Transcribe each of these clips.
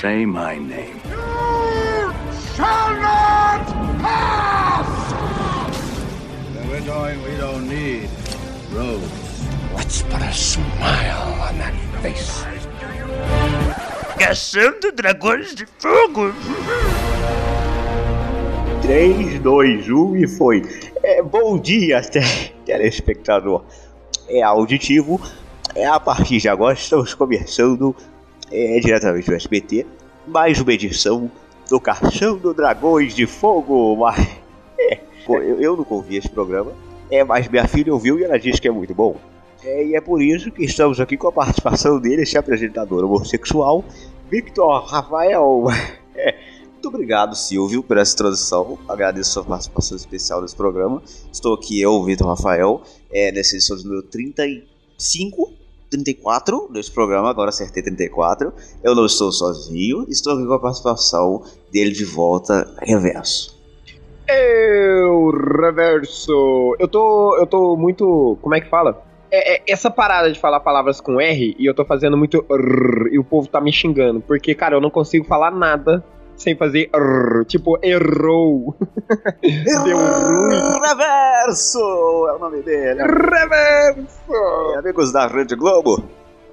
say my name. You shall not pass! Where we're going, we don't need roads. Let's put a smile on that face. Caçando dragões de fogo. 3, 2, 1 e foi. É, bom dia, te- telespectador. É auditivo. É, a partir de agora estamos começando é, diretamente do SBT mais uma edição do Caçando Dragões de Fogo. Mas, é, eu, eu ouvi esse programa, é, mas minha filha ouviu e ela disse que é muito bom. É, e é por isso que estamos aqui com a participação dele, esse apresentador homossexual, Victor Rafael. É, muito obrigado, Silvio, por essa introdução. Agradeço sua participação especial nesse programa. Estou aqui, eu, Vitor Rafael, é, nessa edição número 35, 34 desse programa. Agora acertei 34. Eu não estou sozinho, estou aqui com a participação dele de volta, reverso. Eu, reverso. Eu tô, eu tô muito. Como é que fala? É, é, essa parada de falar palavras com R e eu tô fazendo muito rrr, e o povo tá me xingando. Porque, cara, eu não consigo falar nada sem fazer rrr, tipo, errou. Deu ruim. Reverso é o nome dele. Reverso! E, amigos da Rede Globo,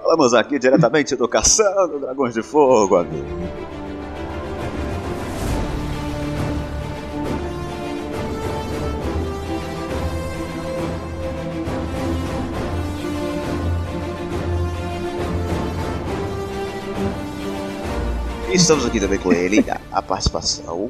falamos aqui diretamente do Caçando Dragões de Fogo, amigo. Estamos aqui também com ele, a, a participação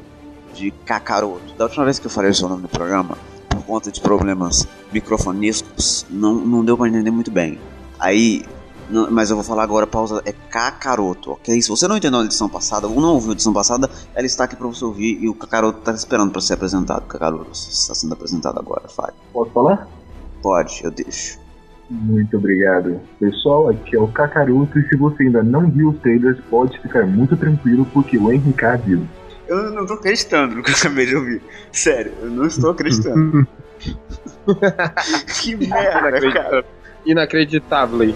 de Kakaroto. Da última vez que eu falei o seu nome no programa, por conta de problemas microfonísticos, não, não deu pra entender muito bem. Aí, não- mas eu vou falar agora, pausa, é Kakaroto, ok? Se você não entendeu a edição passada, ou não ouviu a edição passada, ela está aqui pra você ouvir e o Kakaroto tá esperando pra ser apresentado. Kakaroto, você está sendo apresentado agora, fale. Posso falar? Pode, eu deixo. Muito obrigado. Pessoal, aqui é o Kakaroto e se você ainda não viu os trailers, pode ficar muito tranquilo porque o Henry viu. Eu não tô acreditando no que eu acabei de ouvir. Sério, eu não estou acreditando. que merda, cara. Inacreditável.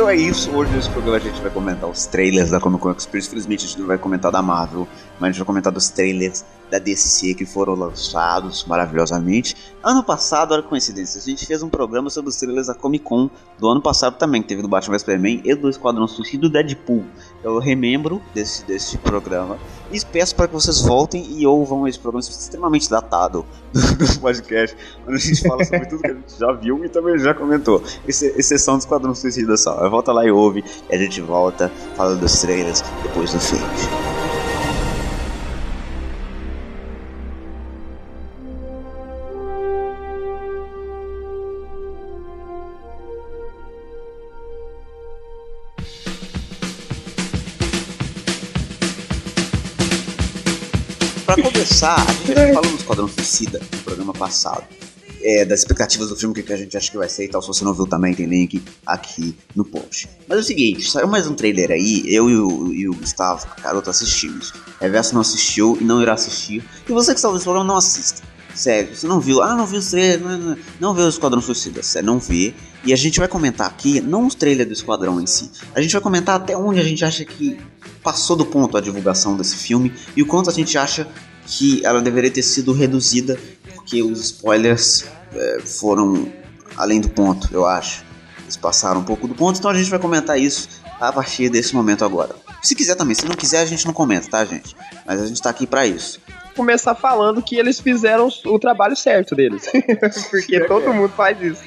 Então é isso, hoje nesse programa a gente vai comentar os trailers da Comic Con Experience. Infelizmente a gente não vai comentar da Marvel, mas a gente vai comentar dos trailers da DC que foram lançados maravilhosamente. Ano passado, olha que coincidência, a gente fez um programa sobre os trailers da Comic Con do ano passado também, que teve do Batman vs Superman e do Esquadrão Suicida e do Deadpool. Eu remembro desse, desse programa e peço para que vocês voltem e ouvam esse programa extremamente datado do, do podcast, onde a gente fala sobre tudo que a gente já viu e também já comentou, Exce- exceção do Esquadrão Suicida só. Volta lá e ouve, e a gente volta, fala dos trailers depois do feed. Começar, a gente já falou no Esquadrão Suicida no programa passado. É, das expectativas do filme, o que que a gente acha que vai ser e tal. Se você não viu também, tem link aqui no post. Mas é o seguinte, saiu mais um trailer aí, eu e o, e o Gustavo, garoto, assistimos. Reverso não assistiu e não irá assistir. E você que está ouvindo esse programa, não assista. Sério, você não viu, ah, não viu os trailers, não, não, não viu o Esquadrão Suicida, sério, não vê. E a gente vai comentar aqui, não os trailers do Esquadrão em si, a gente vai comentar até onde a gente acha que passou do ponto a divulgação desse filme e o quanto a gente acha que ela deveria ter sido reduzida porque os spoilers é, foram além do ponto, eu acho. Eles passaram um pouco do ponto, então a gente vai comentar isso a partir desse momento agora. Se quiser também, se não quiser a gente não comenta, tá, gente? Mas a gente tá aqui pra isso. Começar falando que eles fizeram o trabalho certo deles. Porque todo mundo faz isso.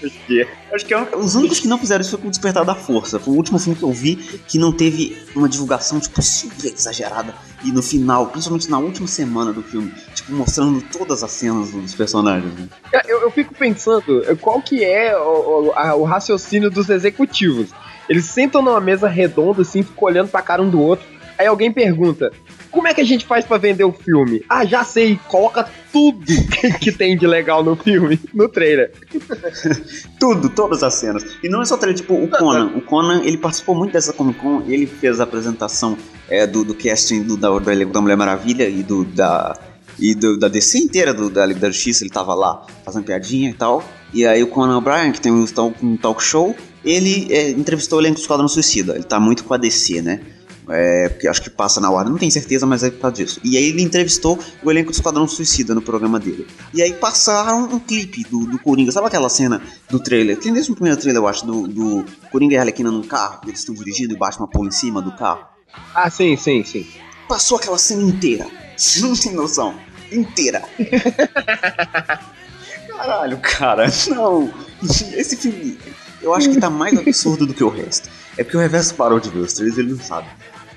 Acho que é os únicos que não fizeram isso foi com o Despertar da Força. Foi o último filme que eu vi que não teve uma divulgação, tipo, super exagerada. E no final, principalmente na última semana do filme, tipo, mostrando todas as cenas dos personagens. Né? Eu, eu fico pensando qual que é o, o- a- o raciocínio dos executivos. Eles sentam numa mesa redonda, assim, ficam olhando pra cara um do outro. Aí alguém pergunta: Como é que a gente faz pra vender o filme? Ah, já sei, coloca tudo que tem de legal no filme, no trailer. Tudo, todas as cenas. E não é só trailer, tipo, o Conan. O Conan, ele participou muito dessa Comic Con, ele fez a apresentação é, do, do casting do, da, da Mulher Maravilha e do, da, e do- da DC inteira do, da Liga da Justiça, ele tava lá fazendo piadinha e tal. E aí o Conan O'Brien, que tem um talk, um talk show, ele é, entrevistou o elenco do Esquadrão Suicida. Ele tá muito com a DC, né? É, porque acho que passa na hora, não tenho certeza, mas é por causa disso. E aí ele entrevistou o elenco do Esquadrão Suicida no programa dele. E aí passaram um clipe do, do Coringa. Sabe aquela cena do trailer? Tem desde o primeiro trailer, eu acho, do, do Coringa e Arlequina num carro. Eles estão dirigindo e Batman pula em cima do carro. Ah, sim, sim, sim. Passou aquela cena inteira. Você não tem noção. Inteira. Caralho, cara. Não. Esse filme, eu acho que tá mais absurdo do que o resto. É porque o Reverso parou de ver os trailers, ele não sabe.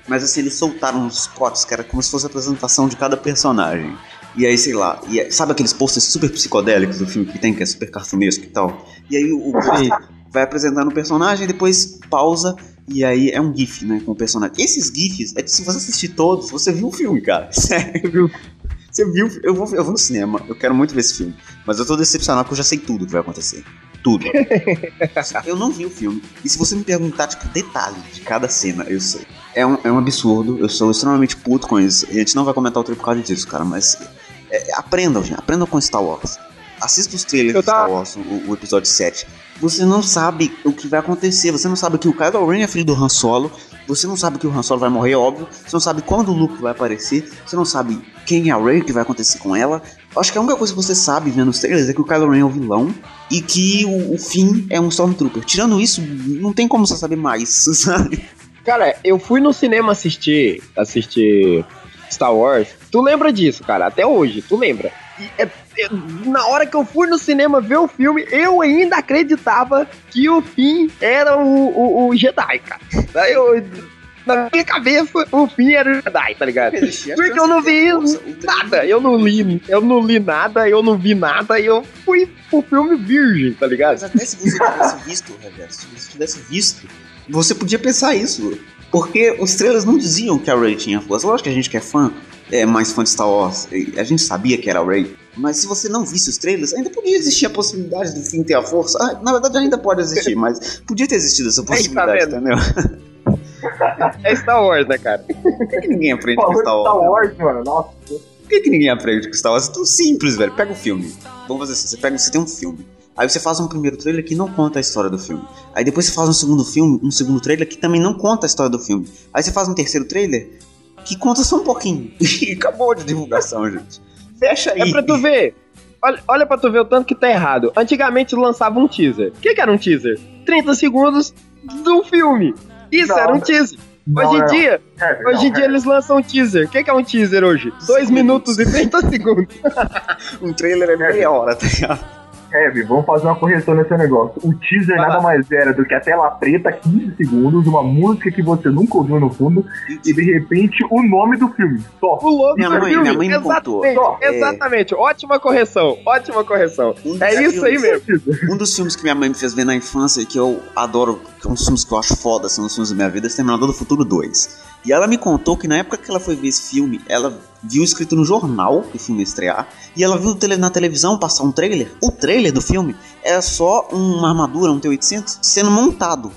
Mas assim, eles soltaram uns cortes que era como se fosse a apresentação de cada personagem. E aí, sei lá, e aí- sabe aqueles posters super psicodélicos do filme que tem, que é super cartunesco e tal? E aí o, o vai apresentando o personagem, depois pausa, e aí é um GIF, né, com o personagem. Esses GIFs, é que se você assistir todos, você viu o filme, cara. Sério. Você viu? Eu vou, eu vou no cinema, eu quero muito ver esse filme. Mas eu tô decepcionado porque eu já sei tudo que vai acontecer. Tudo. eu não vi o filme. E se você me perguntar, tipo, detalhe de cada cena, eu sei. É um, é um absurdo, eu sou extremamente puto com isso. E a gente não vai comentar o trailer por causa disso, cara, mas. é, aprendam, gente. Aprendam com Star Wars. Assista os trailers Eu de Star Wars, o, o episódio 7. Você não sabe o que vai acontecer. Você não sabe que o Kylo Ren é filho do Han Solo. Você não sabe que o Han Solo vai morrer, óbvio. Você não sabe quando o Luke vai aparecer. Você não sabe quem é a Rey, o que vai acontecer com ela. Acho que a única coisa que você sabe vendo os trailers é que o Kylo Ren é o vilão e que o, o Finn é um Stormtrooper. Tirando isso, não tem como você saber mais, sabe? Cara, eu fui no cinema assistir, assistir Star Wars. Tu lembra disso, cara? Até hoje, tu lembra? E é- é- na hora que eu fui no cinema ver o filme, eu ainda acreditava que o Finn era o, o, o Jedi, cara. Daí eu, na minha cabeça, o Finn era o Jedi, tá ligado? Porque eu não vi nada, eu não li, eu não li nada, eu não vi nada, eu fui pro filme virgem, tá ligado? Mas até se você tivesse visto, Reverso, se você tivesse visto, você podia pensar isso. Porque os trailers não diziam que a Rey tinha força. Lógico que a gente que é fã, é mais fã de Star Wars, a gente sabia que era a Rey. Mas se você não visse os trailers, ainda podia existir a possibilidade do Finn ter a força. Ah, na verdade ainda pode existir, mas podia ter existido essa tá possibilidade, vendo? entendeu? É Star Wars, né, cara? Por que, que ninguém aprende com Falou de Star Star Wars? Wars, mano. Nossa. Por que, que ninguém aprende com Star Wars? É tão simples, velho. Pega o filme. Vamos fazer assim: você pega, você tem um filme. Aí você faz um primeiro trailer que não conta a história do filme. Aí depois você faz um segundo filme, um segundo trailer que também não conta a história do filme. Aí você faz um terceiro trailer que conta só um pouquinho. E acabou de divulgação, gente. Fecha aí. É pra tu ver. Olha, olha pra tu ver o tanto que tá errado. Antigamente lançava um teaser. O que, que era um teaser? 30 segundos do filme. Isso Não, era um não. teaser. Não, hoje em não. dia, Heavy, hoje não, em dia eles lançam um teaser. O que, que é um teaser hoje? 2 Cinco minutos e 30 segundos. Um trailer é meia hora, tá ligado? Heavy, vamos fazer uma correção nesse negócio. O teaser Vai nada lá. mais era do que a tela preta, 15 segundos, uma música que você nunca ouviu no fundo, e de repente o nome do filme. Só. O logo Minha do mãe- filme. minha mãe me contou. Exatamente, É. exatamente. Ótima correção. Ótima correção. Um É dos isso aí filmes- mesmo. Um dos filmes que minha mãe me fez ver na infância e que eu adoro, que é um dos filmes que eu acho foda, são os filmes da minha vida, é Exterminador do Futuro 2. E ela me contou que na época que ela foi ver esse filme, ela viu escrito no jornal que o filme ia estrear, e ela viu na televisão passar um trailer. O trailer do filme era só uma armadura, um T-800, sendo montado.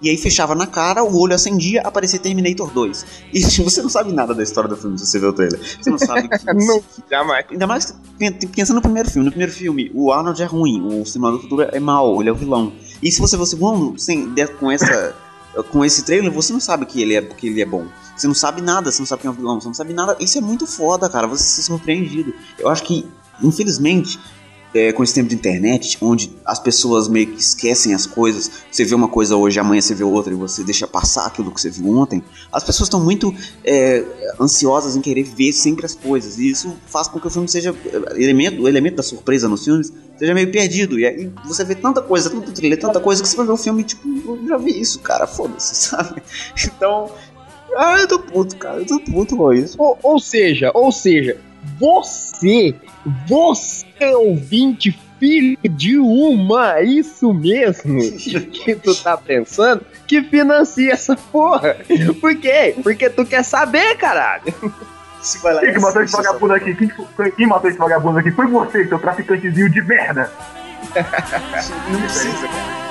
E aí fechava na cara, o olho acendia, aparecia Terminator 2. E você não sabe nada da história do filme se você vê o trailer. Você não sabe que, Não, jamais. Ainda mais pen- pensando no primeiro filme. No primeiro filme, o Arnold é ruim, o Exterminador do Futuro é mau, ele é o vilão. E se você vê o segundo, sem, com, essa, com esse trailer, você não sabe que ele, é, que ele é bom. Você não sabe nada, você não sabe quem é o vilão, você não sabe nada. Isso é muito foda, cara, você se surpreendido. Eu acho que, infelizmente, é, com esse tempo de internet, onde as pessoas meio que esquecem as coisas, você vê uma coisa hoje, amanhã você vê outra e você deixa passar aquilo que você viu ontem, as pessoas estão muito é, ansiosas em querer ver sempre as coisas, e isso faz com que o filme seja. Elemento, o elemento da surpresa nos filmes seja meio perdido. E aí você vê tanta coisa, tanto trailer, tanta coisa que você vai ver o filme, tipo, eu já vi isso, cara, foda-se, sabe? Então. Ah, eu tô puto, cara, eu tô puto com isso. Ou, ou seja, ou seja, você, você ouvinte filho de uma, isso mesmo que tu tá pensando, que financia essa porra. Por quê? Porque tu quer saber, caralho. Se vai lá Quem que matou esse vagabundo aqui? Quem, foi, quem matou esse vagabundo aqui? Foi você, seu traficantezinho de merda! Não precisa, cara.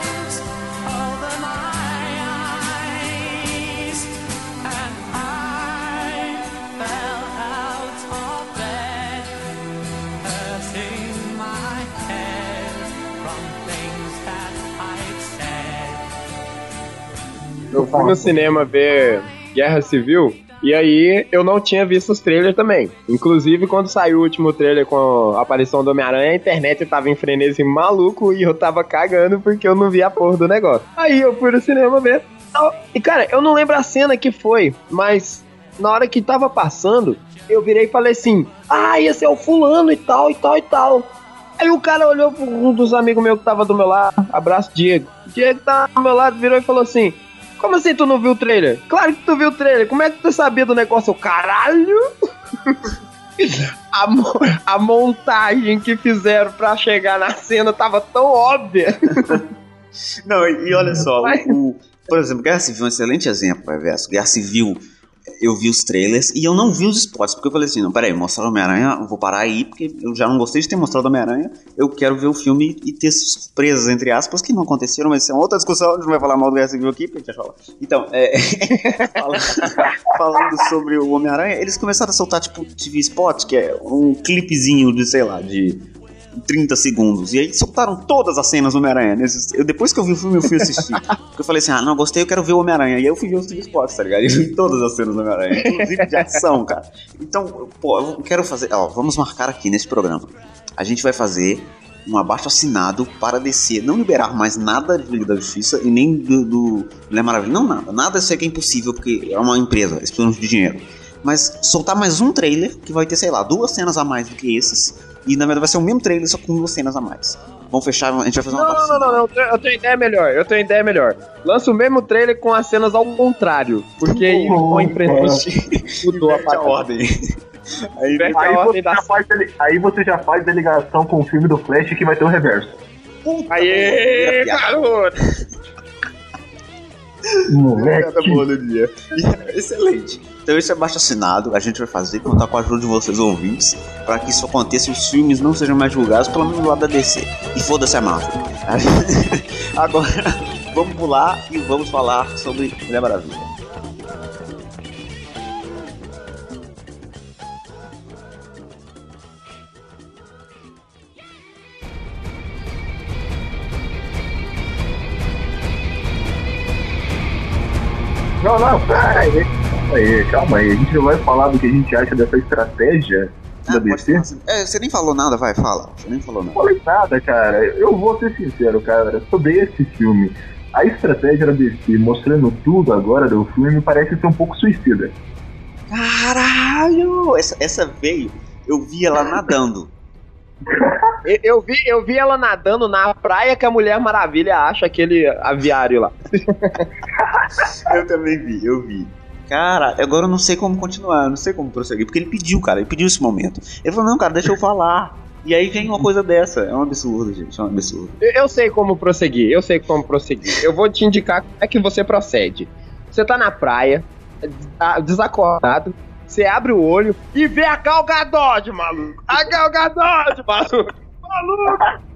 Eu fui no cinema ver Guerra Civil e aí eu não tinha visto os trailers também. Inclusive, quando saiu o último trailer com a aparição do Homem-Aranha, a internet tava em frenesi maluco e eu tava cagando porque eu não vi a porra do negócio. Aí eu fui no cinema ver. E cara, eu não lembro a cena que foi, mas na hora que tava passando, eu virei e falei assim: Ah, esse é o fulano e tal, e tal, e tal. Aí o cara olhou pra um dos amigos meus que tava do meu lado, abraço Diego. Diego tá do meu lado, virou e falou assim: Como assim tu não viu o trailer? Claro que tu viu o trailer, como é que tu sabia do negócio? Caralho! a, mo a montagem que fizeram pra chegar na cena tava tão óbvia. Não, e, e olha só, o, por exemplo, Guerra Civil é um excelente exemplo, Reverso. Guerra Civil eu vi os trailers e eu não vi os spots, porque eu falei assim, não, peraí, mostrar Homem-Aranha, vou parar aí, porque eu já não gostei de ter mostrado Homem-Aranha, eu quero ver o filme e ter surpresas, entre aspas, que não aconteceram, mas isso é uma outra discussão, a gente vai falar mal do Guerra Civil aqui, porque a gente falar. Então, é, falando sobre o Homem-Aranha, eles começaram a soltar, tipo, TV Spot, que é um clipezinho de, sei lá, de 30 segundos. E aí soltaram todas as cenas do Homem-Aranha. Depois que eu vi o filme, eu fui assistir. Porque eu falei assim, ah, não, gostei, eu quero ver o Homem-Aranha. E aí eu fui ver os Spots, tá ligado? E vi todas as cenas do Homem-Aranha, inclusive de ação, cara. Então, pô, eu quero fazer. Ó, vamos marcar aqui nesse programa. A gente vai fazer um abaixo assinado para descer, não liberar mais nada de Liga da Justiça e nem do, do Mulher Maravilha. Não, nada. Nada eu sei que é impossível, porque é uma empresa, eles precisam de dinheiro. Mas soltar mais um trailer que vai ter, sei lá, duas cenas a mais do que esses e na verdade vai ser o mesmo trailer, só com duas cenas a mais. Vamos fechar, a gente vai fazer uma Não, não, não, não, eu tenho ideia melhor, eu tenho ideia melhor. Lança o mesmo trailer com as cenas ao contrário, porque aí Oh, a imprensa mudou a ordem. Aí, Aí você, já faz, aí você já faz a ligação com o filme do Flash que vai ter o reverso. Aê, garoto! Moleque. Do dia. Excelente. Então esse é baixo assinado, a gente vai fazer, contar com a ajuda de vocês ouvintes, para que isso aconteça e os filmes não sejam mais julgados, pelo menos do lado da DC. E foda-se a Marvel. Agora, vamos pular e vamos falar sobre Mulher Maravilha. Não, não, aí. Calma aí, calma aí. A gente não vai falar do que a gente acha dessa estratégia da Ah, DC? assim. É, você nem falou nada, vai, fala. Você nem falou Não nada. falei nada, cara. Eu vou ser sincero, cara. Sobre esse filme, a estratégia da DC mostrando tudo agora do filme parece ser um pouco suicida. Caralho! Essa, essa veio, eu vi ela nadando. Eu, eu vi, eu vi ela nadando na praia que a Mulher Maravilha acha aquele aviário lá. Eu também vi, eu vi. Cara, agora eu não sei como continuar, eu não sei como prosseguir, porque ele pediu, cara, ele pediu esse momento. Ele falou, não, cara, deixa eu falar. E aí vem uma coisa dessa. É um absurdo, gente, é um absurdo. Eu, sei como prosseguir, eu sei como prosseguir. Eu vou te indicar como é que você procede. Você tá na praia, ah, desacordado, você abre o olho e vê a Gal Gadot, maluco! A Gal Gadot, maluco! Maluco!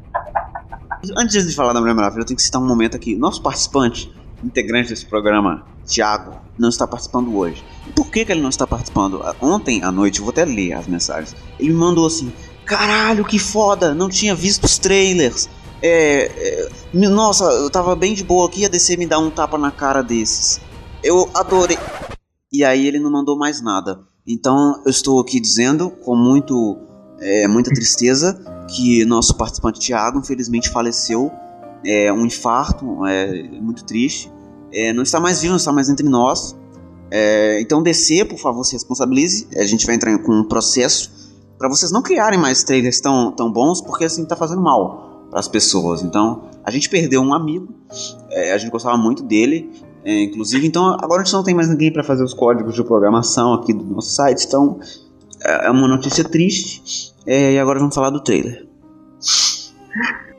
Antes de falar da Mulher Maravilha, eu tenho que citar um momento aqui. Nosso participante, integrante desse programa, Thiago, não está participando hoje. Por que, que ele não está participando? Ontem à noite, eu vou até ler as mensagens. Ele me mandou assim: Caralho, que foda! Não tinha visto os trailers. É, é, nossa, eu tava bem de boa aqui, a DC me dá um tapa na cara desses. Eu adorei. E aí ele não mandou mais nada. Então eu estou aqui dizendo com muito, é, muita tristeza que nosso participante Thiago infelizmente faleceu. É um infarto, é muito triste. É, não está mais vivo, não está mais entre nós. É, então DC, por favor, se responsabilize. A gente vai entrar com um processo para vocês não criarem mais trailers tão, tão bons, porque assim tá fazendo mal para as pessoas. Então a gente perdeu um amigo, é, a gente gostava muito dele. É, inclusive, então agora a gente não tem mais ninguém para fazer os códigos de programação aqui do nosso site, então é uma notícia triste. E agora vamos falar do trailer.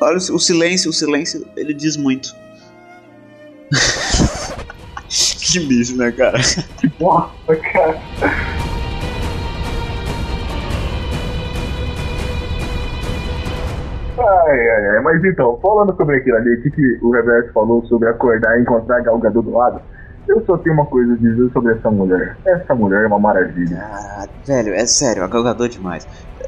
Olha o silêncio, o silêncio, ele diz muito. que bicho, né, cara? Nossa, cara. Ai, ai, ai. Mas então, falando sobre aquilo ali, o que, que o Reverso falou sobre acordar e encontrar a Gal Gadot do lado, eu só tenho uma coisa a dizer sobre essa mulher. Essa mulher é uma maravilha. Caralho, velho, é sério, agalgador demais.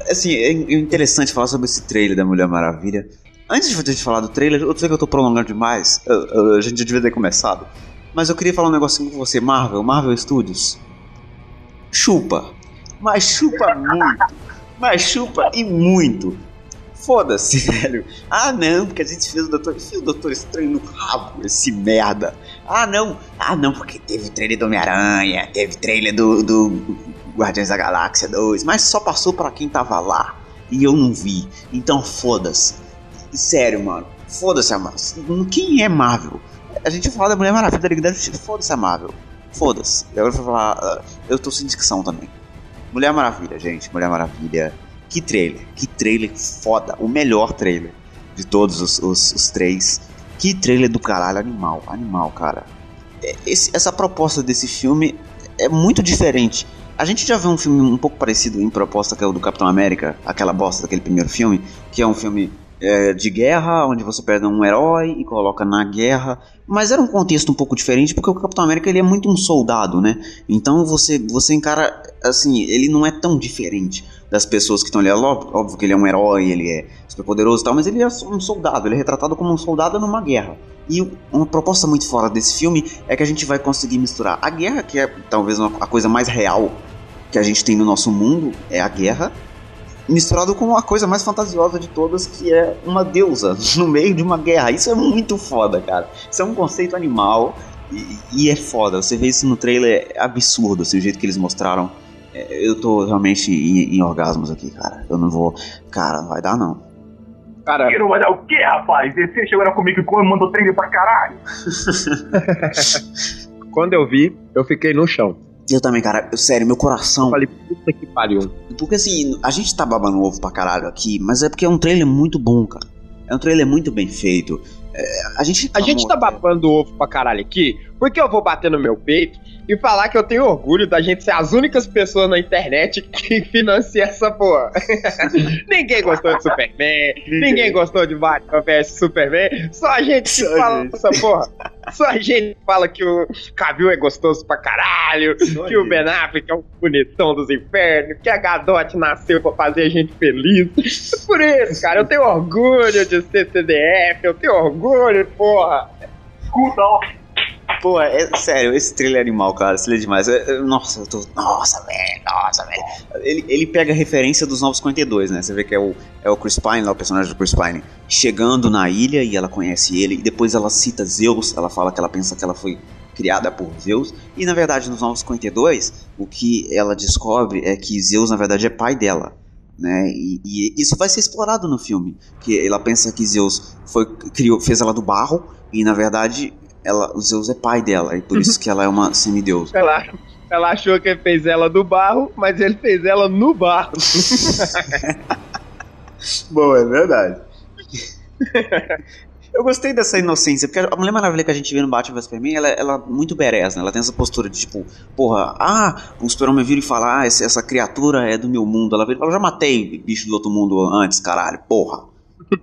Assim, é é interessante falar sobre esse trailer da Mulher Maravilha. Antes de gente falar do trailer, eu sei que eu tô prolongando demais. eu- eu- a gente já devia ter começado. Mas eu queria falar um negocinho com você, Marvel, Marvel Studios. Chupa. Mas chupa muito. Mas chupa e muito. Foda-se, velho. Ah, não, porque a gente fez o Doutor. Enfia o Doutor Estranho no rabo, esse merda. Ah, não. Ah, não, porque teve trailer do Homem-Aranha, teve trailer do, do Guardiões da Galáxia 2, mas só passou pra quem tava lá. E eu não vi. Então foda-se. Sério, mano. Foda-se a Marvel. Quem é Marvel? A gente fala da Mulher Maravilha da Liga da Justiça. Foda-se a Marvel. Foda-se. E agora eu vou falar. ah, Eu tô sem dicção também. Mulher Maravilha, gente. Mulher Maravilha. Que trailer. Que trailer foda. O melhor trailer de todos os, os- os três. Que trailer do caralho. Animal. Animal, cara. É, esse- essa proposta desse filme é muito diferente. A gente já viu um filme um pouco parecido em proposta que é o do Capitão América, aquela bosta daquele primeiro filme, que é um filme é, de guerra, onde você pega um herói e coloca na guerra. Mas era um contexto um pouco diferente, porque o Capitão América ele é muito um soldado, né? Então você, você encara, assim, ele não é tão diferente das pessoas que estão ali. É óbvio que ele é um herói, ele é super poderoso e tal, mas ele é um soldado, ele é retratado como um soldado numa guerra. E uma proposta muito fora desse filme é que a gente vai conseguir misturar a guerra, que é talvez uma- a coisa mais real que a gente tem no nosso mundo, é a guerra, misturado com a coisa mais fantasiosa de todas, que é uma deusa no meio de uma guerra. Isso é muito foda, cara. Isso é um conceito animal e, e é foda. Você vê isso no trailer, é absurdo, assim, o jeito que eles mostraram. É, eu tô realmente em, em orgasmos aqui, cara. Eu não vou. Cara, não vai dar não. Cara, Que não vai dar o quê, rapaz? Você chegou na Comic Con e mandou trailer pra caralho. quando eu vi, eu fiquei no chão. Eu também, cara, eu- sério, meu coração. Eu falei, puta que pariu. Porque assim, a gente tá babando ovo pra caralho aqui, mas é porque é um trailer muito bom, cara. É um trailer muito bem feito. É, a gente A gente tá babando ovo pra caralho aqui, porque eu vou bater no meu peito e falar que eu tenho orgulho da gente ser as únicas pessoas na internet que financia essa porra. ninguém gostou de Superman, ninguém, gostou de Batman vs Superman, só a gente que fala gente. essa porra. Só a gente que fala que o Cavill é gostoso pra caralho, Só que o. Ben Affleck é um bonitão dos infernos, que a Gadot nasceu pra fazer a gente feliz. Por isso, cara, eu tenho orgulho de ser CDF, eu tenho orgulho, porra. Escuta, ó. Pô, é sério, esse trailer é animal, cara. Esse é demais. É, é, nossa, eu tô. Nossa, velho, nossa, velho. Ele, ele pega referência dos Novos 52, né? Você vê que é o, é o Chris Pine, lá, o personagem do Chris Pine, chegando na ilha e ela conhece ele. E depois ela cita Zeus. Ela fala que ela pensa que ela foi criada por Zeus. E na verdade, nos Novos 52, o que ela descobre é que Zeus, na verdade, é pai dela. Né? E, e isso vai ser explorado no filme. Que ela pensa que Zeus foi, criou, fez ela do barro. E na verdade, ela, o Zeus é pai dela. E por isso que ela é uma semideus. Ela, ela achou que ele fez ela do barro, mas ele fez ela no barro. Bom, é verdade. Eu gostei dessa inocência, porque a Mulher Maravilha que a gente vê no Batman vs Superman, ela, ela é muito badass, né? Ela tem essa postura de tipo, porra, ah, o super-homem vira e fala, ah, essa, essa criatura é do meu mundo. Ela vira e fala, eu já matei bicho do outro mundo antes, caralho, porra.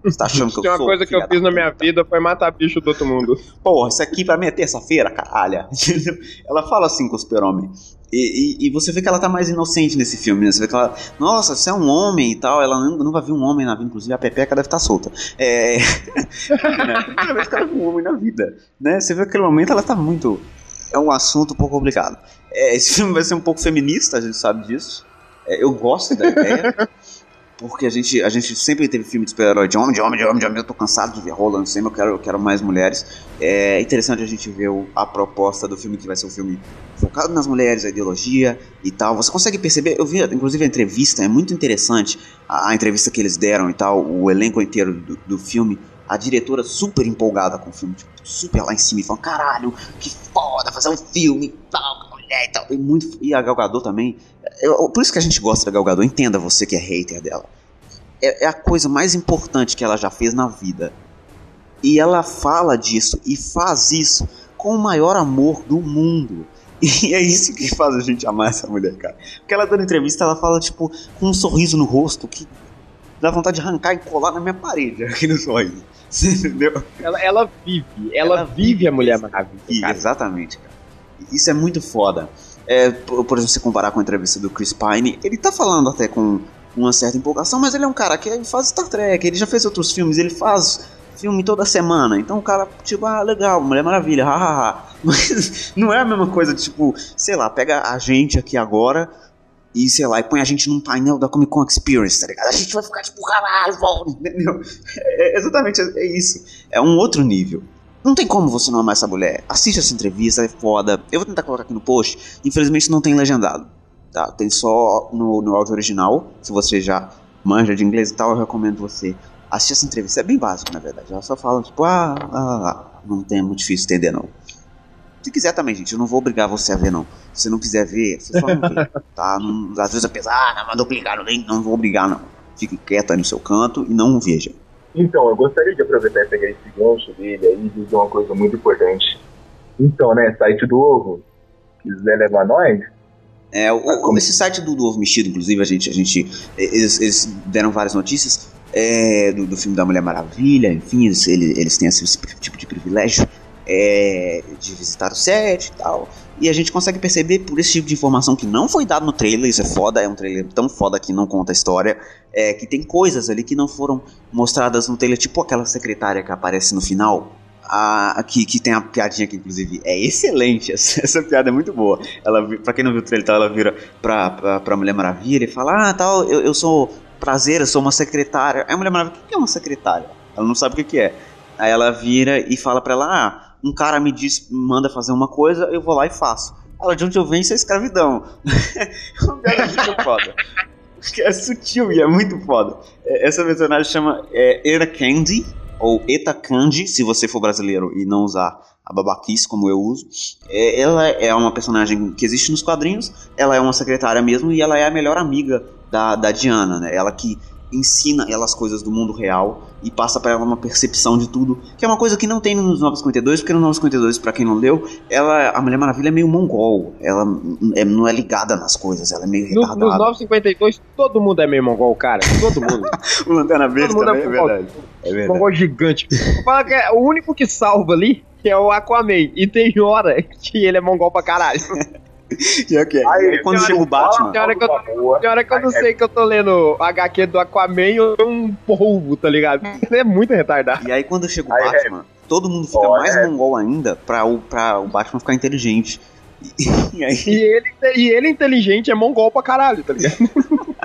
Você tá achando que eu Tem uma sou coisa que eu fiz na minha vida foi matar bicho do outro mundo. Porra, isso aqui pra mim é terça-feira, caralho. ela fala assim com o super-homem. E, e- e você vê que ela tá mais inocente nesse filme, né? Você vê que ela, nossa, você é um homem e tal. Ela nunca, nunca viu um homem na vida, inclusive a Pepeca deve estar solta. É. Primeira vez que ela viu um homem na vida, né? Você vê que aquele momento ela tá muito. É um assunto um pouco complicado. É, esse filme vai ser um pouco feminista, a gente sabe disso. É, eu gosto da ideia. Porque a gente, a gente sempre teve filme de super-herói de homem, de homem, de homem, de homem. Eu tô cansado de ver Roland sempre, eu quero, eu quero mais mulheres. É interessante a gente ver a proposta do filme, que vai ser um filme focado nas mulheres, a ideologia e tal. Você consegue perceber? Eu vi, inclusive, a entrevista, é muito interessante a, a entrevista que eles deram e tal, o elenco inteiro do, do filme. A diretora super empolgada com o filme, tipo, super lá em cima, e falando: caralho, que foda fazer um filme e tal, mulher e tal. E, muito, e a Gal Gadot também. Eu- por isso que a gente gosta da Gal Gadot, entenda você que é hater dela. É, é a coisa mais importante que ela já fez na vida. E ela fala disso e faz isso com o maior amor do mundo. E é isso que faz a gente amar essa mulher, cara. Porque ela dando entrevista, ela fala, tipo, com um sorriso no rosto que dá vontade de arrancar e colar na minha parede, aqui no sorriso. Você entendeu? Ela, ela vive, ela, Ela vive vive a Mulher. Maravilha. Cara. exatamente, cara. Isso é muito foda. É, por, por exemplo, se comparar com a entrevista do Chris Pine, ele tá falando até com uma certa empolgação, mas ele é um cara que faz Star Trek, ele já fez outros filmes, ele faz filme toda semana. Então o cara, tipo, ah, legal, Mulher Maravilha, hahaha. Mas não é a mesma coisa, tipo, sei lá, pega a gente aqui agora e, sei lá, e põe a gente num painel da Comic Con Experience, tá ligado? A gente vai ficar tipo, caralho, entendeu? É, exatamente, é isso. É um outro nível. Não tem como você não amar essa mulher. Assiste essa entrevista, é foda. Eu vou tentar colocar aqui no post. Infelizmente não tem legendado. Tá? Tem só no, no áudio original. Se você já manja de inglês e tal, eu recomendo você assistir essa entrevista. É bem básico, na verdade. Ela só fala, tipo, ah, ah, ah. não tem muito difícil entender, não. Se quiser também, gente, eu não vou obrigar você a ver, não. Se você não quiser ver, você só não vê, tá? Não, às vezes a pessoa, ah, mandou clicar no link, não vou obrigar, não. Fique quieto aí no seu canto e não veja. Então, eu gostaria de aproveitar e pegar esse gancho dele aí e dizer uma coisa muito importante. Então, né, site do Ovo, quiser levar nós, é, o, esse site do, do Ovo Mexido, inclusive, a gente, a gente eles, eles deram várias notícias é, do, do, filme da Mulher Maravilha, enfim, eles, eles têm esse, esse tipo de privilégio é, de visitar o set e tal. E a gente consegue perceber por esse tipo de informação que não foi dado no trailer, isso é foda, é um trailer tão foda que não conta a história, é, que tem coisas ali que não foram mostradas no trailer, tipo aquela secretária que aparece no final, a, que, que tem a piadinha que inclusive é excelente, essa, essa, piada é muito boa. Ela, pra quem não viu o trailer, ela vira pra, pra, pra Mulher Maravilha e fala, ah, tal, eu, eu sou prazer, eu sou uma secretária. Aí a Mulher Maravilha, o que é uma secretária? Ela não sabe o que, que é. Aí ela vira e fala pra ela, ah, um cara me diz, manda fazer uma coisa, eu vou lá e faço. Ela, de onde eu venho, isso é escravidão. é muito foda. É sutil e é muito foda. É, essa personagem chama é, Era Candy, ou Eta Candy, se você for brasileiro e não usar a babaquice como eu uso. É, ela é uma personagem que existe nos quadrinhos, ela é uma secretária mesmo e ela é a melhor amiga da, da Diana, né? Ela que ensina ela as coisas do mundo real e passa para ela uma percepção de tudo, que é uma coisa que não tem nos 952, porque no 952, para quem não leu, ela a Mulher Maravilha é meio mongol, ela é, não é ligada nas coisas, ela é meio no, retardada. Nos 952 todo mundo é meio mongol, cara, todo mundo. o Lanterna Verde também é, é, verdade. É verdade. Mongol gigante. Fala que é o único que salva ali é o Aquaman, e tem hora que ele é mongol pra caralho. E okay. Aí, quando chega o Batman. Tem hora que eu, hora que eu não sei que eu tô lendo HQ do Aquaman ou um polvo, tá ligado? Ele é muito retardado. E aí quando chega o aí, Batman, é... todo mundo fica mais é. mongol ainda pra o, pra o Batman ficar inteligente. E, aí... e, ele, e ele inteligente é mongol pra caralho, tá ligado?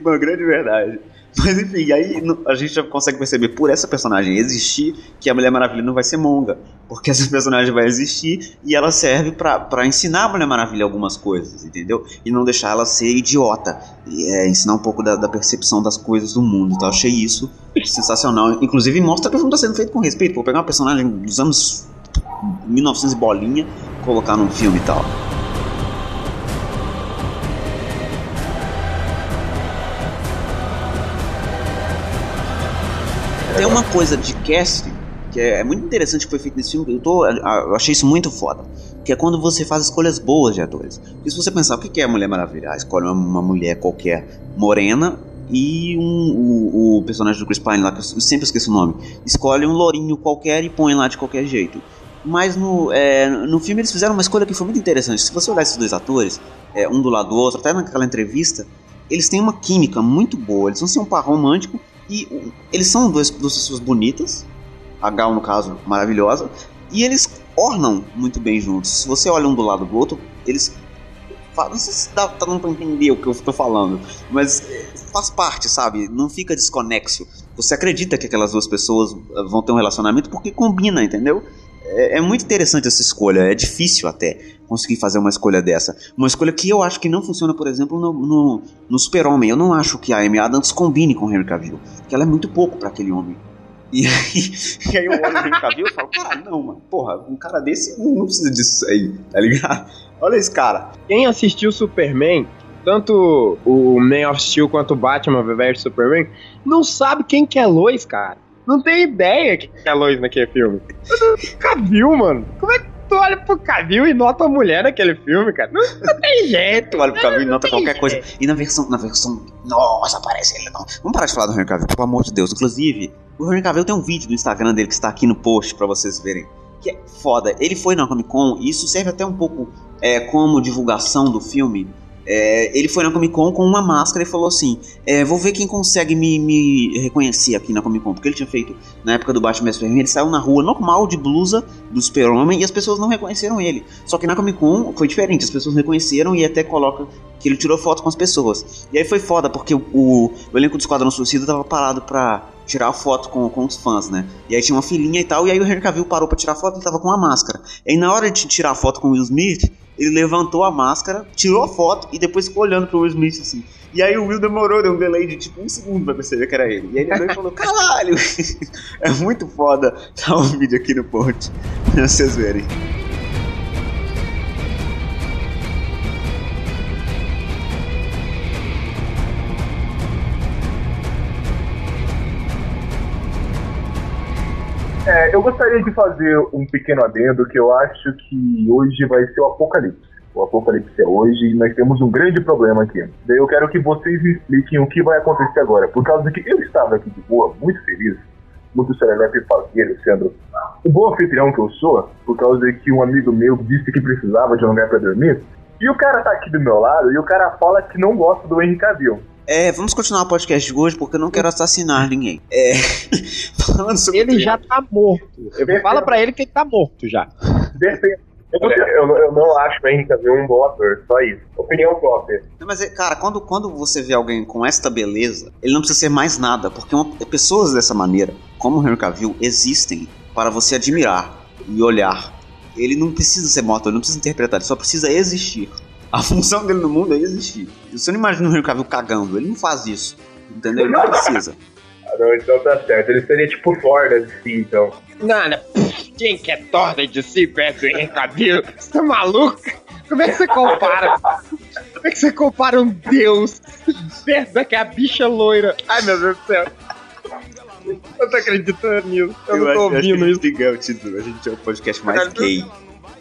Uma grande verdade. Mas enfim, aí a gente já consegue perceber por essa personagem existir que a Mulher Maravilha não vai ser monga. Porque essa personagem vai existir e ela serve para ensinar a Mulher Maravilha algumas coisas, entendeu? E não deixar ela ser idiota. E, é, ensinar um pouco da, da, percepção das coisas do mundo. Então achei isso sensacional. Inclusive mostra que o filme está sendo feito com respeito. Vou pegar uma personagem dos anos 1900 bolinha, colocar num filme e tal. Uma coisa de casting que é, muito interessante que foi feito nesse filme. Eu, tô, eu achei isso muito foda. Que é quando você faz escolhas boas de atores. Porque se você pensar, o que é a Mulher Maravilha? Ah, escolhe uma, uma mulher qualquer morena e um, o, o, personagem do Chris Pine lá, que eu sempre esqueço o nome, escolhe um lourinho qualquer e põe lá de qualquer jeito. Mas no, é, no filme eles fizeram uma escolha que foi muito interessante. Se você olhar esses dois atores, é, um do lado do outro, até naquela entrevista, eles têm uma química muito boa. Eles vão ser um par romântico, e eles são duas, duas pessoas bonitas, a Gal, no caso, maravilhosa, e eles ornam muito bem juntos. Se você olha um do lado do outro, eles. Não sei se dá, tá pra entender o que eu tô falando, mas faz parte, sabe? Não fica desconexo. Você acredita que aquelas duas pessoas eh, vão ter um relacionamento porque combina, entendeu? É, é, muito interessante essa escolha, é difícil até conseguir fazer uma escolha dessa. Uma escolha que eu acho que não funciona, por exemplo, no, no, no Super-Homem. Eu não acho que a Amy Adams combine com o Henry Cavill, que ela é muito pouco para aquele homem. E aí, e aí eu olho o Henry Cavill e falo, cara, não, mano, porra, um cara desse não precisa disso aí, tá ligado? Olha esse cara. Quem assistiu Superman, tanto o Man of Steel quanto o Batman vs Superman, não sabe quem que é Lois, cara não tem ideia que é Lois naquele filme. Cavill, mano. Como é que tu olha pro Cavill e nota a mulher naquele filme, cara? Não, não tem jeito. Tu olha pro Cavill e nota qualquer jeito. coisa. E na versão, na versão. Nossa, aparece ele não. Vamos parar de falar do Henry Cavill, pelo amor de Deus. Inclusive, o Henry Cavill tem um vídeo do Instagram dele que está aqui no post pra vocês verem. Que é foda. Ele foi na Comic Con e isso serve até um pouco é, como divulgação do filme. É, ele foi na Comic Con com uma máscara e falou assim: é, Vou ver quem consegue me, me, reconhecer aqui na Comic Con. Porque ele tinha feito, na época do Batman vs Superman, ele saiu na rua normal de blusa do Super-Homem e as pessoas não reconheceram ele. Só que na Comic Con foi diferente, as pessoas reconheceram e até coloca que ele tirou foto com as pessoas. E aí foi foda, porque o, o, elenco do Esquadrão Suicida tava parado pra tirar foto com, com os fãs, né? E aí tinha uma filinha e tal, e aí o Henry Cavill parou pra tirar foto e ele tava com uma máscara. E aí na hora de tirar foto com o Will Smith, ele levantou a máscara, tirou a foto e depois ficou olhando pro Will Smith assim. E aí o Will demorou, deu um delay de tipo um segundo pra perceber que era ele. E aí ele olhou e falou: caralho! é muito foda. Tá um vídeo aqui no post pra vocês verem. É, eu gostaria de fazer um pequeno adendo que eu acho que hoje vai ser o apocalipse. O apocalipse é hoje e nós temos um grande problema aqui. Daí eu quero que vocês me expliquem o que vai acontecer agora. Por causa que eu estava aqui de boa, muito feliz, muito serelepe fazer, sendo o bom anfitrião que eu sou, por causa que um amigo meu disse que precisava de um lugar para dormir. E o cara tá aqui do meu lado e o cara fala que não gosta do Henry Cavill. É, vamos continuar o podcast de hoje porque eu não quero assassinar ninguém. É, falando sobre ele já tá morto. Eu, fala pra ele que ele tá morto já. Eu, eu, eu, não acho o Henry Cavill um bom ator, só isso. Opinião própria. Não, mas, cara, quando, quando você vê alguém com esta beleza, ele não precisa ser mais nada, porque uma, pessoas dessa maneira, como o Henry Cavill, existem para você admirar e olhar. Ele não precisa ser morto, ele não precisa interpretar, ele só precisa existir. A função dele no mundo é existir. Você não imagina o Henry Cavill cagando, ele não faz isso. Entendeu? Ele não precisa. Ah, não, então tá certo. Ele seria tipo Thor da DC, então. Não, não. Quem que é Thor da DC perto do Henry Cavill? Você tá maluco? Como é que você compara? Como é que você compara um deus perto daquela bicha loira? Ai, meu Deus do céu. Eu tô acreditando nisso. Eu, eu não tô ouvindo isso. É o título. A gente é o podcast mais gay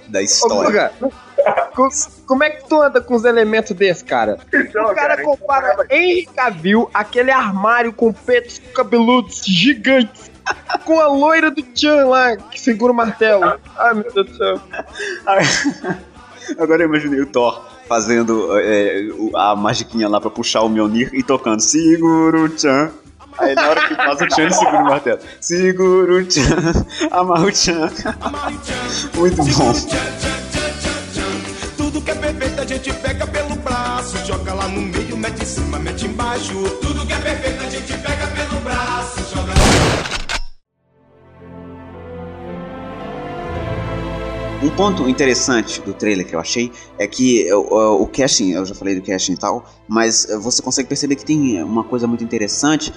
da história. Ô, como é que tu anda com os elementos desse, cara? Então, o cara, cara compara cara... Henry Cavill, aquele armário com peitos cabeludos gigantes, com a loira do Chan lá, que segura o martelo. Ai, meu Deus do céu. Agora eu imaginei o Thor fazendo é, a magiquinha lá pra puxar o Mjolnir e tocando Segura o Chan. Aí na hora que passa o Chan, ele segura o martelo. Segura o Chan, amarra o Chan. Muito bom gente pega pelo braço, joga lá no meio, mete em cima, mete embaixo. Tudo que é perfeito a gente pega pelo braço, joga. Um ponto interessante do trailer que eu achei é que o, o casting, eu já falei do casting e tal, mas você consegue perceber que tem uma coisa muito interessante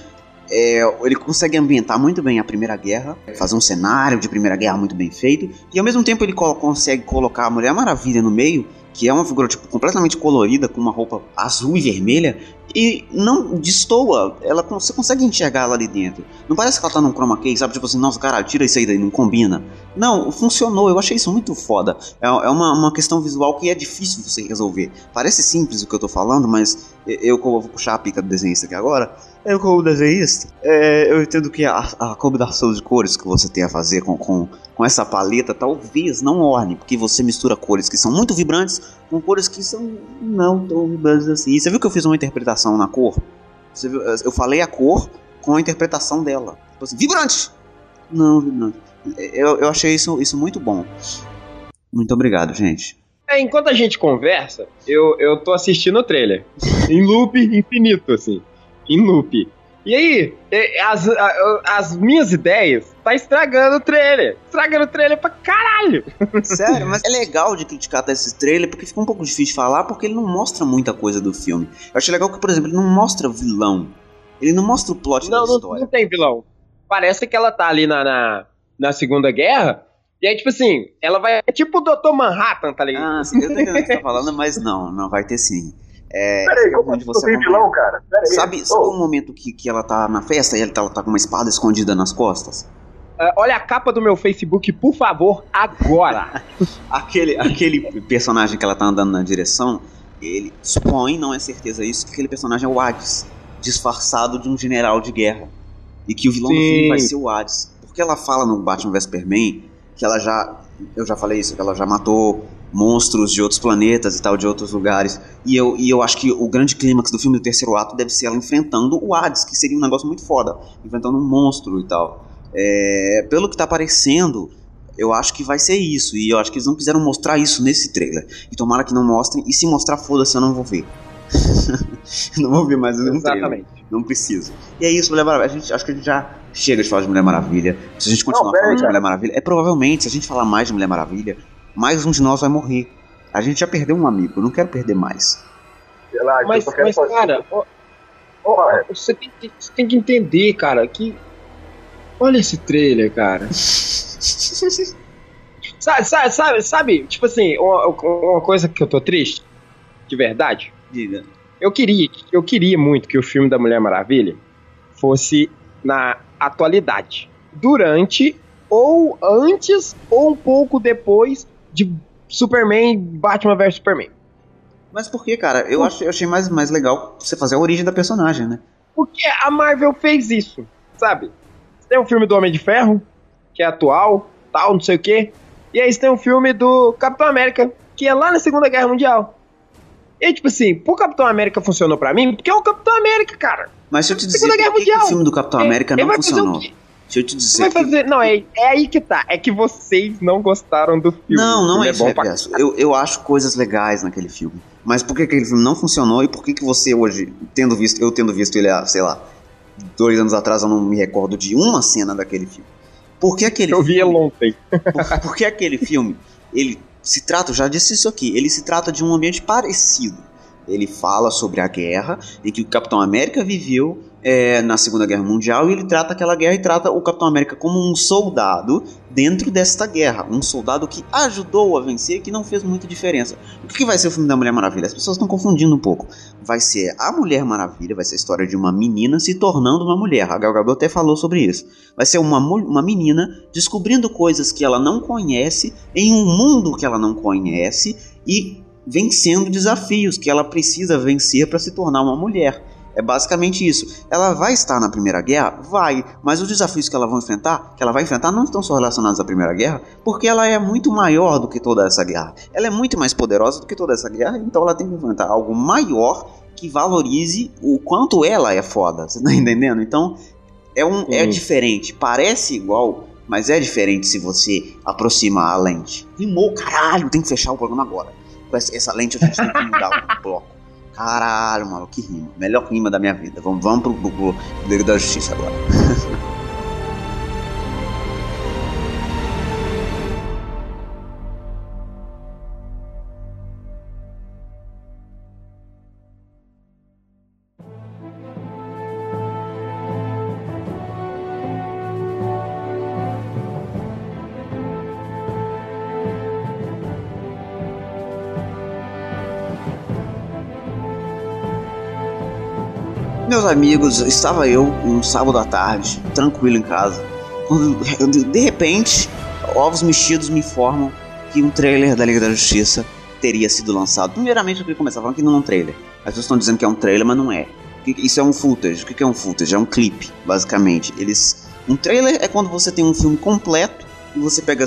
é, ele consegue ambientar muito bem a Primeira Guerra, fazer um cenário de Primeira Guerra muito bem feito, e ao mesmo tempo ele co consegue colocar a Mulher Maravilha no meio, que é uma figura tipo, completamente colorida, com uma roupa azul e vermelha, e não destoa, ela, você consegue enxergar ela ali dentro. Não parece que ela tá num chroma key, sabe? Tipo assim, nossa, cara, tira isso aí daí, não combina. Não, funcionou, eu achei isso muito foda. É, é uma, uma questão visual que é difícil você resolver. Parece simples o que eu tô falando, mas eu, eu vou puxar a pica do desenhista aqui agora. Eu, como desenhista, é, eu entendo que a, a, combinação de cores que você tem a fazer com, com, com essa paleta talvez não orne, porque você mistura cores que são muito vibrantes com cores que são não tão vibrantes assim. E você viu que eu fiz uma interpretação na cor? Viu, eu falei a cor com a interpretação dela. Tipo assim, vibrante! Não, vibrante. Eu, eu achei isso, isso muito bom. Muito obrigado, gente. É, enquanto a gente conversa, eu, eu tô assistindo o trailer. em loop infinito, assim em loop. E aí, as, as minhas ideias tá estragando o trailer. Estragando o trailer pra caralho. Sério, mas é legal de criticar esse trailer porque fica um pouco difícil de falar porque ele não mostra muita coisa do filme. Eu achei legal que, por exemplo, ele não mostra vilão. Ele não mostra o plot não, da história. Não, não tem vilão. Parece que ela tá ali na, na, na Segunda Guerra e aí, tipo assim, ela vai. É tipo o Dr. Manhattan, tá ligado? Ah, sim, eu tô entendendo o que você tá falando, mas não, não vai ter sim. É, Peraí, onde você tem vilão, cara? Peraí. Sabe, sabe oh. um momento que, que ela tá na festa e ela tá, ela tá com uma espada escondida nas costas? Uh, olha a capa do meu Facebook, por favor, agora! aquele, aquele personagem que ela tá andando na direção, ele supõe, não é certeza isso, que aquele personagem é o Hades, disfarçado de um general de guerra. E que o vilão Sim. do filme vai ser o Hades. Porque ela fala no Batman vs Superman que ela já. Eu já falei isso, que ela já matou monstros de outros planetas e tal, de outros lugares. E eu, e eu acho que o grande clímax do filme do terceiro ato deve ser ela enfrentando o Hades, que seria um negócio muito foda. Enfrentando um monstro e tal. É, pelo que tá parecendo, eu acho que vai ser isso. E eu acho que eles não quiseram mostrar isso nesse trailer. E tomara que não mostrem. E se mostrar, foda-se, eu não vou ver. não vou ver mais nenhum trailer. Exatamente. Não preciso. E é isso, Mulher Maravilha. A gente, acho que a gente já chega de falar de Mulher Maravilha. Se a gente continuar Não, falando de. Mulher Maravilha, é provavelmente, se a gente falar mais de Mulher Maravilha, mais um de nós vai morrer. A gente já perdeu um amigo, eu não quero perder mais. Relaxa, Mas, eu só quero mas fazer- cara, ó, Ó, é, você tem, que, você tem que entender, cara, que. Olha esse trailer, cara. Sabe, sabe, sabe, sabe? Tipo assim, uma, uma coisa que eu tô triste, de verdade. Diga. Eu queria, eu queria muito que o filme da Mulher Maravilha fosse na atualidade. Durante, ou antes, ou um pouco depois de Superman Batman vs Superman. Mas por que, cara? Eu, acho, eu achei mais, mais legal você fazer a origem da personagem, né? Porque a Marvel fez isso, sabe? Você tem um filme do Homem de Ferro, que é atual, tal, não sei o quê. E aí você tem um filme do Capitão América, que é lá na Segunda Guerra Mundial. E tipo assim, pro Capitão América funcionou pra mim, porque é o Capitão América, cara. Mas se eu te dizer Segunda por Guerra que, que o filme do Capitão América Ele não funcionou. Se eu te dizer que- fazer. Não, é, é aí que tá. É que vocês não gostaram do filme. Não, não filme é isso, bom pra. Eu, eu acho coisas legais naquele filme. Mas por que aquele filme não funcionou e por que, que você hoje, tendo visto, eu tendo visto ele há, sei lá, dois anos atrás, eu não me recordo de uma cena daquele filme? Por que aquele Eu vi ele ontem. por, porque aquele filme, ele se trata, eu já disse isso aqui, ele se trata de um ambiente parecido. Ele fala sobre a guerra em que o Capitão América viveu é, na Segunda Guerra Mundial e ele trata aquela guerra e trata o Capitão América como um soldado dentro desta guerra. Um soldado que ajudou a vencer, que não fez muita diferença. O que vai ser o filme da Mulher Maravilha? As pessoas estão confundindo um pouco. Vai ser a Mulher Maravilha, vai ser a história de uma menina se tornando uma mulher. A Gal Gadot até falou sobre isso. Vai ser uma, uma menina descobrindo coisas que ela não conhece em um mundo que ela não conhece e vencendo desafios que ela precisa vencer para se tornar uma mulher. É basicamente isso. Ela vai estar na Primeira Guerra? Vai. Mas os desafios que ela vai enfrentar, que ela vai enfrentar, não estão só relacionados à Primeira Guerra, porque ela é muito maior do que toda essa guerra. Ela é muito mais poderosa do que toda essa guerra, então ela tem que enfrentar algo maior que valorize o quanto ela é foda. Você tá entendendo? Então, é, um, é Uhum. diferente. Parece igual, mas é diferente se você aproxima a lente. Rimou, caralho, tem que fechar o programa agora. Com essa, essa lente a gente tem que mudar o bloco. Caralho, mano, que rima. Melhor rima da minha vida. Vamos, vamos pro, pro, pro Liga da Justiça agora. amigos, estava eu um sábado à tarde, tranquilo em casa, quando de- repente, ovos mexidos me informam que um trailer da Liga da Justiça teria sido lançado. Primeiramente, eu queria começar falando que não é um trailer. As pessoas estão dizendo que é um trailer, mas não é. Isso é um footage. O que é um footage? É um clipe, basicamente. Eles, um trailer é quando você tem um filme completo e você pega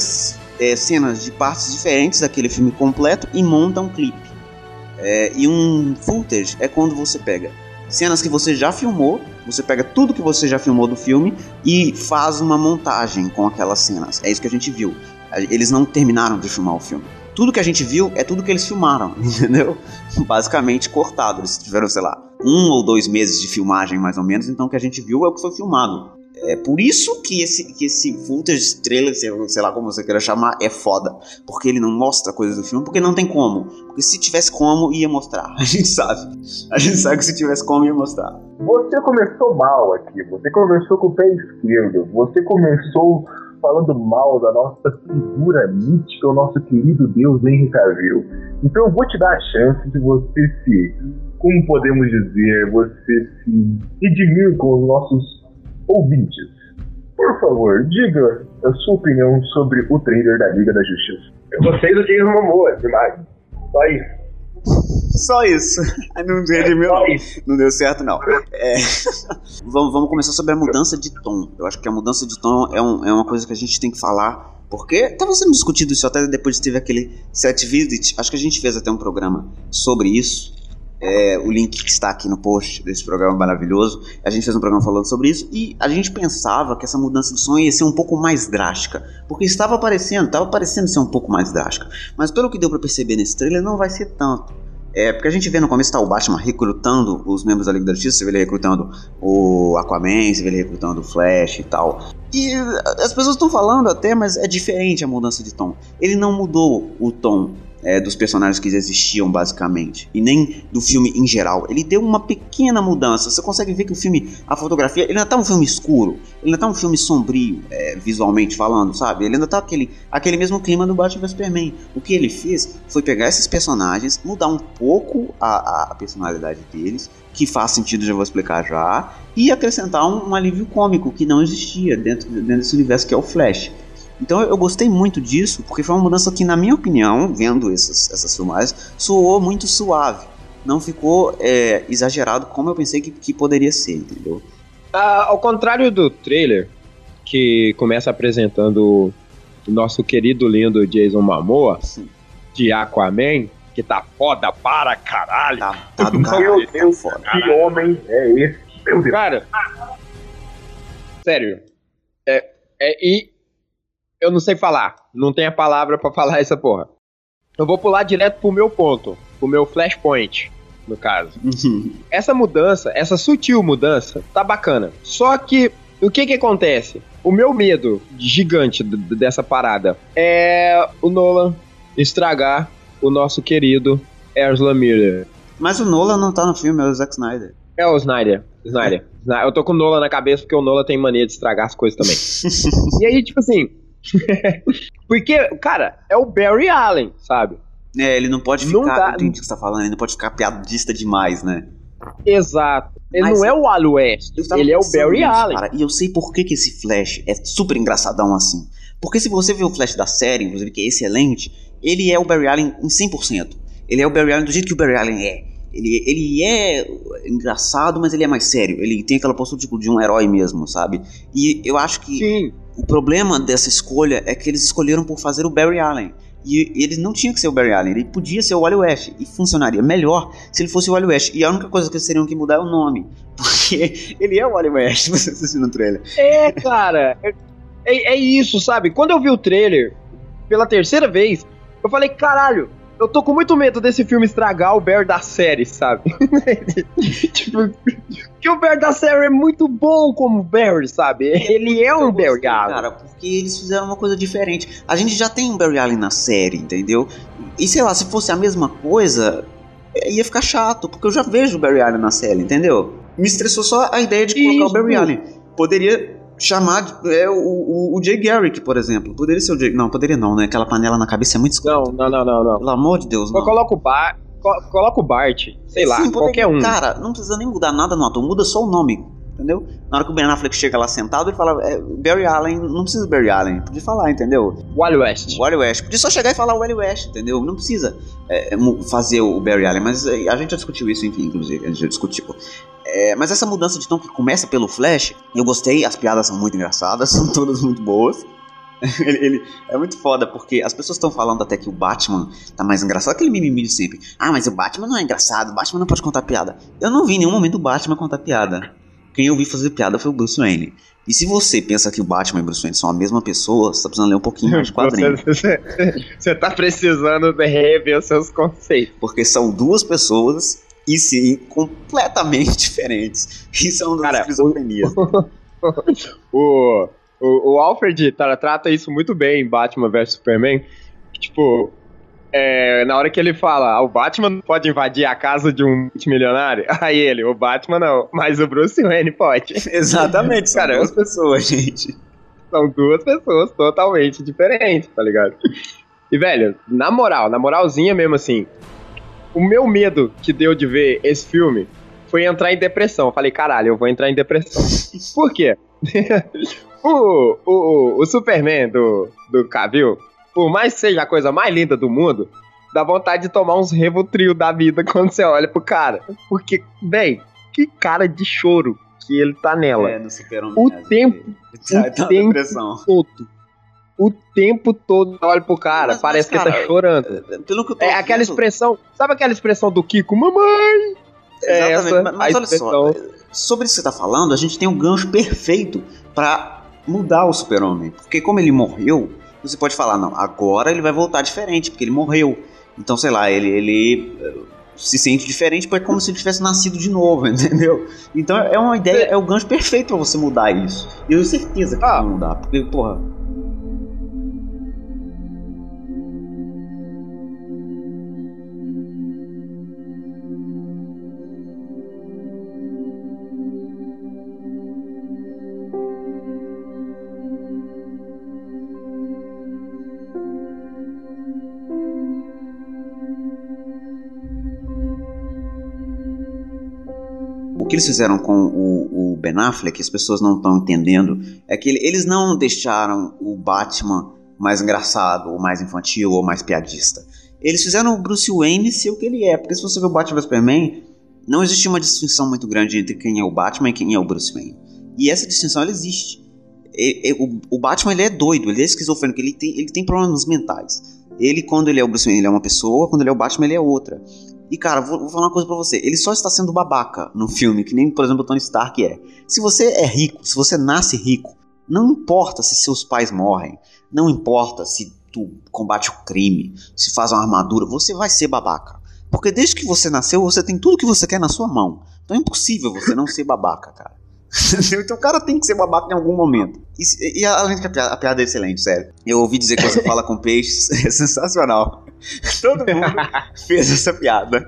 é, cenas de partes diferentes daquele filme completo e monta um clipe. É, e um footage é quando você pega cenas que você já filmou, você pega tudo que você já filmou do filme e faz uma montagem com aquelas cenas. É isso que a gente viu. Eles não terminaram de filmar o filme. Tudo que a gente viu é tudo que eles filmaram, entendeu? Basicamente cortado. Eles tiveram, sei lá, um ou dois meses de filmagem mais ou menos, então o que a gente viu é o que foi filmado. É por isso que esse, que esse footage trailer, sei sei lá como você queira chamar, é foda. Porque ele não mostra coisas do filme, porque não tem como. Porque se tivesse como, ia mostrar. A gente sabe. A gente sabe que se tivesse como, ia mostrar. Você começou mal aqui, você começou com o pé esquerdo, você começou falando mal da nossa figura mítica, o nosso querido Deus Henry Cavill. Então eu vou te dar a chance de você se, como podemos dizer, você se redimir com os nossos ouvintes. Por favor, diga a sua opinião sobre o trailer da Liga da Justiça. Eu gostei do Jason Momoa demais. Só isso. Só isso. Não redimiu, Só não. isso. Não deu certo, não. É. vamos, vamos começar sobre a mudança de tom. Eu acho que a mudança de tom é, um- é uma coisa que a gente tem que falar Porque estava sendo discutido isso até depois teve aquele set visit. Acho que a gente fez até um programa sobre isso. É, o link está aqui no post desse programa maravilhoso. A gente fez um programa falando sobre isso e a gente pensava que essa mudança de som ia ser um pouco mais drástica, porque estava aparecendo, estava parecendo ser um pouco mais drástica. Mas pelo que deu para perceber nesse trailer, não vai ser tanto. É, porque a gente vê no começo tá o Batman recrutando os membros da Liga da Justiça, você vê ele recrutando o Aquaman, você vê ele recrutando o Flash e tal. E as pessoas estão falando até, mas é diferente a mudança de tom. Ele não mudou o tom é, dos personagens que existiam basicamente e nem do filme em geral. Ele deu uma pequena mudança. Você consegue ver que o filme, a fotografia, ele ainda tá um filme escuro, ele ainda tá um filme sombrio é, visualmente falando, sabe? Ele ainda tá aquele, aquele mesmo clima do Batman vs Superman. O que ele fez foi pegar esses personagens, mudar um pouco a, a personalidade deles, que faz sentido, já vou explicar já, e acrescentar um, um alívio cômico que não existia dentro, dentro desse universo que é o Flash. Então eu gostei muito disso, porque foi uma mudança que, na minha opinião, vendo essas, essas filmagens, soou muito suave. Não ficou é, exagerado como eu pensei que, que poderia ser, entendeu? Ah, ao contrário do trailer, que começa apresentando o nosso querido lindo Jason Momoa, Sim. de Aquaman, que tá foda para caralho. Tá, tá do Meu caralho, tá Deus, foda. que homem é esse? Meu Deus. Cara, sério. É, é, e eu não sei falar. Não tem a palavra pra falar essa porra. Eu vou pular direto pro meu ponto. Pro meu flashpoint, no caso. Essa mudança, essa sutil mudança, tá bacana. Só que, o que que acontece? O meu medo gigante dessa parada é o Nolan estragar o nosso querido Ezra Miller. Mas o Nolan não tá no filme, é o Zack Snyder. É o Snyder. Snyder. Snyder. Eu tô com o Nolan na cabeça porque o Nolan tem mania de estragar as coisas também. e aí, tipo assim. porque, cara, é o Barry Allen, sabe? É, ele não pode Não ficar. dá- Eu entendi o que você tá falando, ele não pode ficar piadista demais, né? Exato. Ele Mas não é o Wally West, ele é o Barry nisso, Allen. Cara, e eu sei por que, que esse Flash é super engraçadão assim. Porque se você vê o Flash da série, inclusive, que é excelente, ele é o Barry Allen em 100%. Ele é o Barry Allen do jeito que o Barry Allen é. Ele, ele é engraçado, mas ele é mais sério. Ele tem aquela postura tipo, de um herói mesmo, sabe? E eu acho que Sim. O problema dessa escolha é que eles escolheram por fazer o Barry Allen. E ele não tinha que ser o Barry Allen, ele podia ser o Wally West. E funcionaria melhor se ele fosse o Wally West. E a única coisa que eles teriam que mudar é o nome. Porque ele é o Wally West, você assistiu no trailer. É, cara. É, é- é isso, sabe? Quando eu vi o trailer pela terceira vez, eu falei, caralho, eu tô com muito medo desse filme estragar o Bear da série, sabe? tipo, que o Bear da série é muito bom como Barry, sabe? Ele é um Eu gostei, Barry Allen. Cara, porque eles fizeram uma coisa diferente. A gente já tem um Barry Allen na série, entendeu? E sei lá, se fosse a mesma coisa, é, ia ficar chato, porque eu já vejo o Barry Allen na série, entendeu? Me estressou só a ideia de colocar Isso. o Barry Allen. Poderia chamar é, o, o, o Jay Garrick, por exemplo. Poderia ser o Jay. Não, poderia não, né? Aquela panela na cabeça é muito escura. Não, não, não, não, não. Pelo amor de Deus, não. Coloca o Bar. co- Coloca o Bart, sei lá, Sim, poderia- qualquer um. Cara, não precisa nem mudar nada no ator, muda só o nome, entendeu? Na hora que o Ben Affleck chega lá sentado, ele fala é, Barry Allen, não precisa Barry Allen, podia falar, entendeu? Wally West. Wally West, podia só chegar e falar Wally West, entendeu? Não precisa é, mu- fazer o Barry Allen, mas é, a gente já discutiu isso, enfim, inclusive, a gente já discutiu. É, mas essa mudança de tom que começa pelo Flash, eu gostei, as piadas são muito engraçadas, são todas muito boas. ele, ele- é muito foda, porque as pessoas estão falando até que o Batman tá mais engraçado, aquele mimimi de sempre. Ah, mas o Batman não é engraçado, o Batman não pode contar piada. Eu não vi em nenhum momento o Batman contar piada. Quem eu vi fazer piada foi o Bruce Wayne. E se você pensa que o Batman e o Bruce Wayne são a mesma pessoa, você tá precisando ler um pouquinho mais de quadrinho. Você, você tá precisando de rever os seus conceitos. Porque são duas pessoas e sim completamente diferentes. Isso é uma das esquizofrenias. O, o, o Alfred tra- trata isso muito bem em Batman vs Superman. Tipo, é, na hora que ele fala, ah, o Batman pode invadir a casa de um multimilionário. Aí ele, o Batman não, mas o Bruce Wayne pode. Exatamente, são Cara, duas pessoas, gente. São duas pessoas totalmente diferentes, tá ligado? E, velho, na moral, na moralzinha mesmo assim, o meu medo que deu de ver esse filme foi entrar em depressão. Eu falei, caralho, eu vou entrar em depressão. Por quê? o, o, o Superman do, do Cavill, por mais que seja a coisa mais linda do mundo, dá vontade de tomar uns Revotril da vida quando você olha pro cara. Porque, véi, que cara de choro que ele tá nela. É, no super O tempo o tempo todo. o tempo todo olha pro cara, Mas- parece mas, que ele cara, tá chorando. Pelo que eu tô É aquela vendo- expressão, sabe aquela expressão do Kiko, mamãe? É Exatamente, essa mas, mas olha só, sobre isso que você tá falando, a gente tem um gancho perfeito pra mudar o super-homem. Porque como ele morreu, você pode falar, não, agora ele vai voltar diferente, porque ele morreu. Então, sei lá, ele, ele eh, se sente diferente porque é como se ele tivesse nascido de novo, entendeu? Então é uma ideia, é o gancho perfeito pra você mudar isso. E eu tenho certeza que Ah. vai mudar, porque, porra, que eles fizeram com o, o Ben Affleck, as pessoas não estão entendendo, é que ele- eles não deixaram o Batman mais engraçado, ou mais infantil, ou mais piadista. Eles fizeram o Bruce Wayne ser o que ele é, porque se você vê o Batman vs Superman, não existe uma distinção muito grande entre quem é o Batman e quem é o Bruce Wayne. E essa distinção ela existe. O, o Batman ele é doido, ele é esquizofrênico, ele tem, ele tem problemas mentais. Ele, quando ele é o Bruce Wayne, ele é uma pessoa, quando ele é o Batman, ele é outra. E cara, vou, vou falar uma coisa pra você. Ele só está sendo babaca no filme, que nem, por exemplo, o Tony Stark é. Se você é rico, se você nasce rico, não importa se seus pais morrem, não importa se tu combate o crime, se faz uma armadura, você vai ser babaca. Porque desde que você nasceu, você tem tudo que você quer na sua mão. Então é impossível você não ser babaca, cara. Então o cara tem que ser babaca em algum momento. E, e além de que a piada, a piada é excelente, sério. Eu ouvi dizer que você fala com peixes, é sensacional. Todo mundo fez essa piada.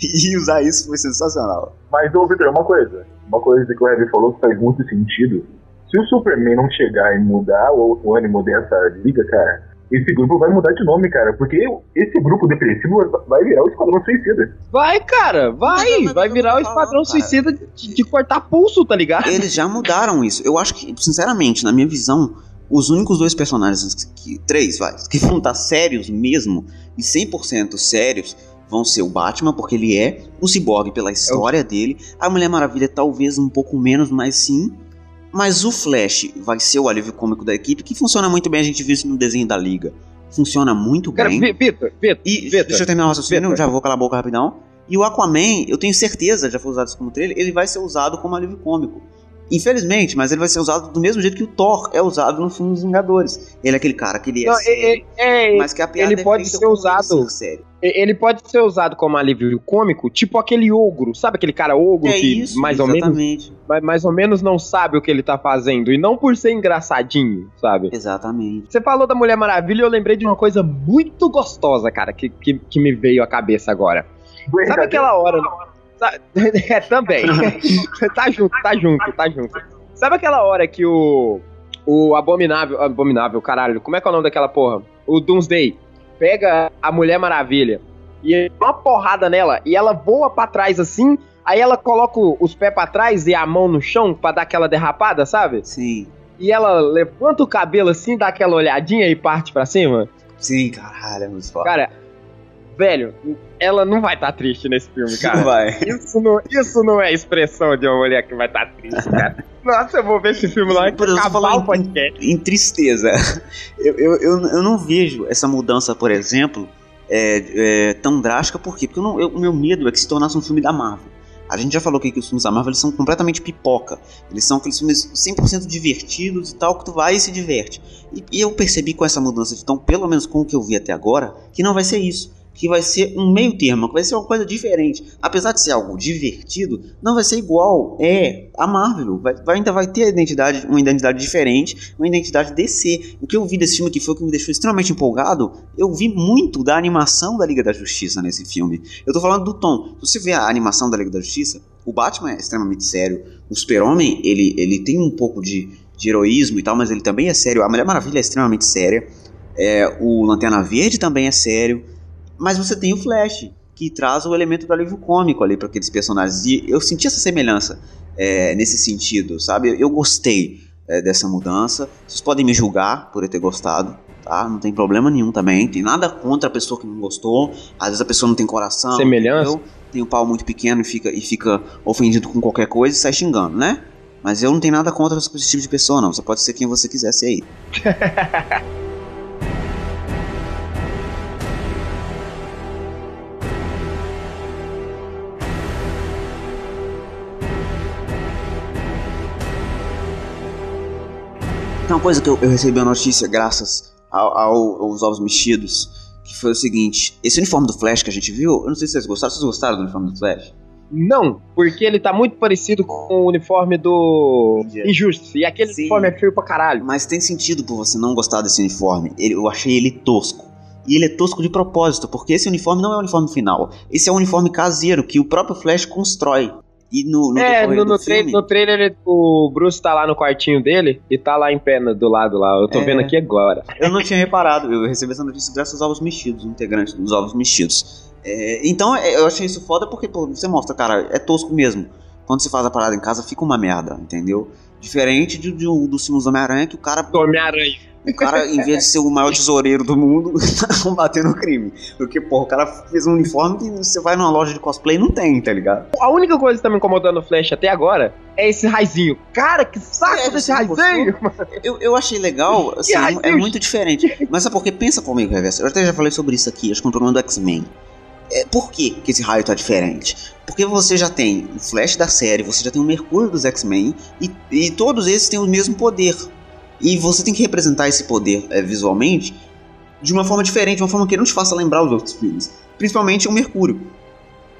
E usar isso foi sensacional. Mas, ô, Vitor, uma coisa. Uma coisa que o Heavy falou que faz muito sentido. Se o Superman não chegar e mudar o, o ânimo dessa liga, cara, esse grupo vai mudar de nome, cara. Porque esse grupo depressivo vai virar o Esquadrão Suicida. Vai, cara, vai, vai virar o esquadrão suicida de, de cortar pulso, tá ligado? Eles já mudaram isso. Eu acho que, sinceramente, na minha visão, os únicos dois personagens, que, três, vai, que vão estar sérios mesmo, e 100% sérios, vão ser o Batman, porque ele é, o Cyborg pela história dele, a Mulher Maravilha talvez um pouco menos, mas sim. Mas o Flash vai ser o alívio cômico da equipe, que funciona muito bem, a gente viu isso no desenho da Liga. Funciona muito Cara, bem. Vitor, Vitor, E Vitor, deixa eu terminar o raciocínio, já vou calar a boca rapidão. E o Aquaman, eu tenho certeza, já foi usado isso como trailer, ele vai ser usado como alívio cômico. Infelizmente, mas ele vai ser usado do mesmo jeito que o Thor é usado no filme dos Vingadores. Ele é aquele cara que ele é Não, sério, é, é, mas que a piada ele é pode ser usado- sério. ele pode ser usado como alívio cômico, tipo aquele ogro, sabe aquele cara ogro É que isso, mais ou menos exatamente. mais, mais ou menos não sabe o que ele tá fazendo e não por ser engraçadinho, sabe? Exatamente. Você falou da Mulher Maravilha e eu lembrei de uma coisa muito gostosa, cara, que, que, que me veio à cabeça agora. Sabe aquela hora. Sa- É, também. tá junto, tá junto, tá junto. Sabe aquela hora que o. O Abominável. Abominável, caralho. Como é que é o nome daquela porra? O Doomsday. Pega a Mulher Maravilha e dá uma porrada nela e ela voa pra trás assim. Aí ela coloca os pés pra trás e a mão no chão pra dar aquela derrapada, sabe? Sim. E ela levanta o cabelo assim, dá aquela olhadinha e parte pra cima. Sim, caralho, é muito foda. Cara, velho, ela não vai estar triste nesse filme, cara. Não vai. Isso não, isso não é expressão de uma mulher que vai estar triste, cara. Nossa, eu vou ver esse filme lá e acabar o em- podcast. em tristeza. Eu, eu, eu, eu não vejo essa mudança, por exemplo, é, é, tão drástica, por quê? Porque não- eu- o meu medo é que se tornasse um filme da Marvel. A gente já falou aqui que os filmes da Marvel eles são completamente pipoca. Eles são aqueles filmes 100% divertidos e tal, que tu vai e se diverte. E, e eu percebi com essa mudança de tom, pelo menos com o que eu vi até agora, que não vai ser isso. Que vai ser um meio termo, que vai ser uma coisa diferente. Apesar de ser algo divertido, não vai ser igual é a Marvel. Vai, vai- ainda vai ter identidade, uma identidade diferente, uma identidade DC. O que eu vi desse filme que foi o que me deixou extremamente empolgado, eu vi muito da animação da Liga da Justiça nesse filme. Eu tô falando do tom. Se você vê a animação da Liga da Justiça, o Batman é extremamente sério. O Super-Homem, ele, ele tem um pouco de, de heroísmo e tal, mas ele também é sério. A Mulher Maravilha é extremamente séria. É, o Lanterna Verde também é sério. Mas você tem o Flash, que traz o elemento do alívio cômico ali para aqueles personagens. E eu senti essa semelhança é, nesse sentido, sabe? Eu gostei é, dessa mudança. Vocês podem me julgar por eu ter gostado, tá? Não tem problema nenhum também. Tem nada contra a pessoa que não gostou. Às vezes a pessoa não tem coração. Semelhança? entendeu? Tem um pau muito pequeno e fica, e fica ofendido com qualquer coisa e sai xingando, né? Mas eu não tenho nada contra esse tipo de pessoa, não. Você pode ser quem você quiser ser aí. Tem uma coisa que eu, eu recebi a notícia graças ao- ao- aos ovos mexidos, que foi o seguinte: esse uniforme do Flash que a gente viu, eu não sei se vocês gostaram. Vocês gostaram do uniforme do Flash? Não, porque ele tá muito parecido com o uniforme do. Injustice. E aquele Sim. uniforme é feio pra caralho. Mas tem sentido por você não gostar desse uniforme. Eu achei ele tosco. E ele é tosco de propósito, porque esse uniforme não é o uniforme final. Esse é o uniforme caseiro que o próprio Flash constrói. E no, no é, no, no, filme, trailer, no trailer ele- o Bruce tá lá no quartinho dele e tá lá em pé do lado lá. Eu tô É. vendo aqui agora. Eu não tinha reparado, eu recebi essa notícia graças aos ovos mexidos, o integrante dos ovos mexidos. É, então é, eu achei isso foda porque pô, você mostra, cara, é tosco mesmo. Quando você faz a parada em casa, fica uma merda, entendeu? Diferente de, de um dos filmes do Homem-Aranha, que o cara, Homem-Aranha. O cara, em vez de ser o maior tesoureiro do mundo, tá combatendo o crime. Porque, porra, o cara fez um uniforme que você vai numa loja de cosplay e não tem, tá ligado? A única coisa que tá me incomodando no Flash até agora é esse raizinho. Cara, que saco É, desse raizinho! Eu, eu achei legal, assim, é muito diferente. Mas sabe por quê? Pensa comigo, Reverso. Eu até já falei sobre isso aqui, acho que no programa do X-Men. É, por que, que esse raio tá diferente? Porque você já tem o Flash da série, você já tem o Mercúrio dos X-Men, e, e todos esses têm o mesmo poder. E você tem que representar esse poder é, visualmente de uma forma diferente, de uma forma que não te faça lembrar os outros filmes. Principalmente o Mercúrio.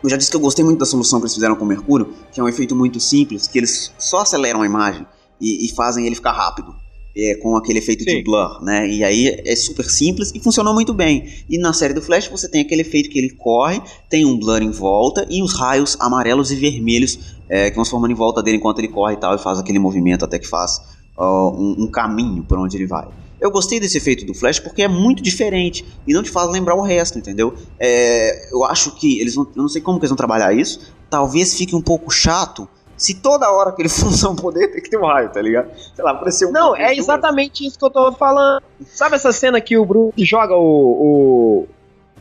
Eu já disse que eu gostei muito da solução que eles fizeram com o Mercúrio, que é um efeito muito simples, que eles só aceleram a imagem e, e fazem ele ficar rápido. É, com aquele efeito de Sim. blur, né? E aí é super simples e funcionou muito bem. E na série do Flash você tem aquele efeito que ele corre, tem um blur em volta e os raios amarelos e vermelhos é, que vão se formando em volta dele enquanto ele corre e tal, e faz aquele movimento até que faz ó, um, um caminho por onde ele vai. Eu gostei desse efeito do Flash porque é muito diferente e não te faz lembrar o resto, entendeu? É, eu acho que eles vão. Eu não sei como que eles vão trabalhar isso. Talvez fique um pouco chato se toda hora que ele for usar um poder tem que ter um raio, tá ligado? Sei lá, apareceu um Não, é exatamente isso que eu tô falando. Sabe essa cena que o Bruce joga o. o,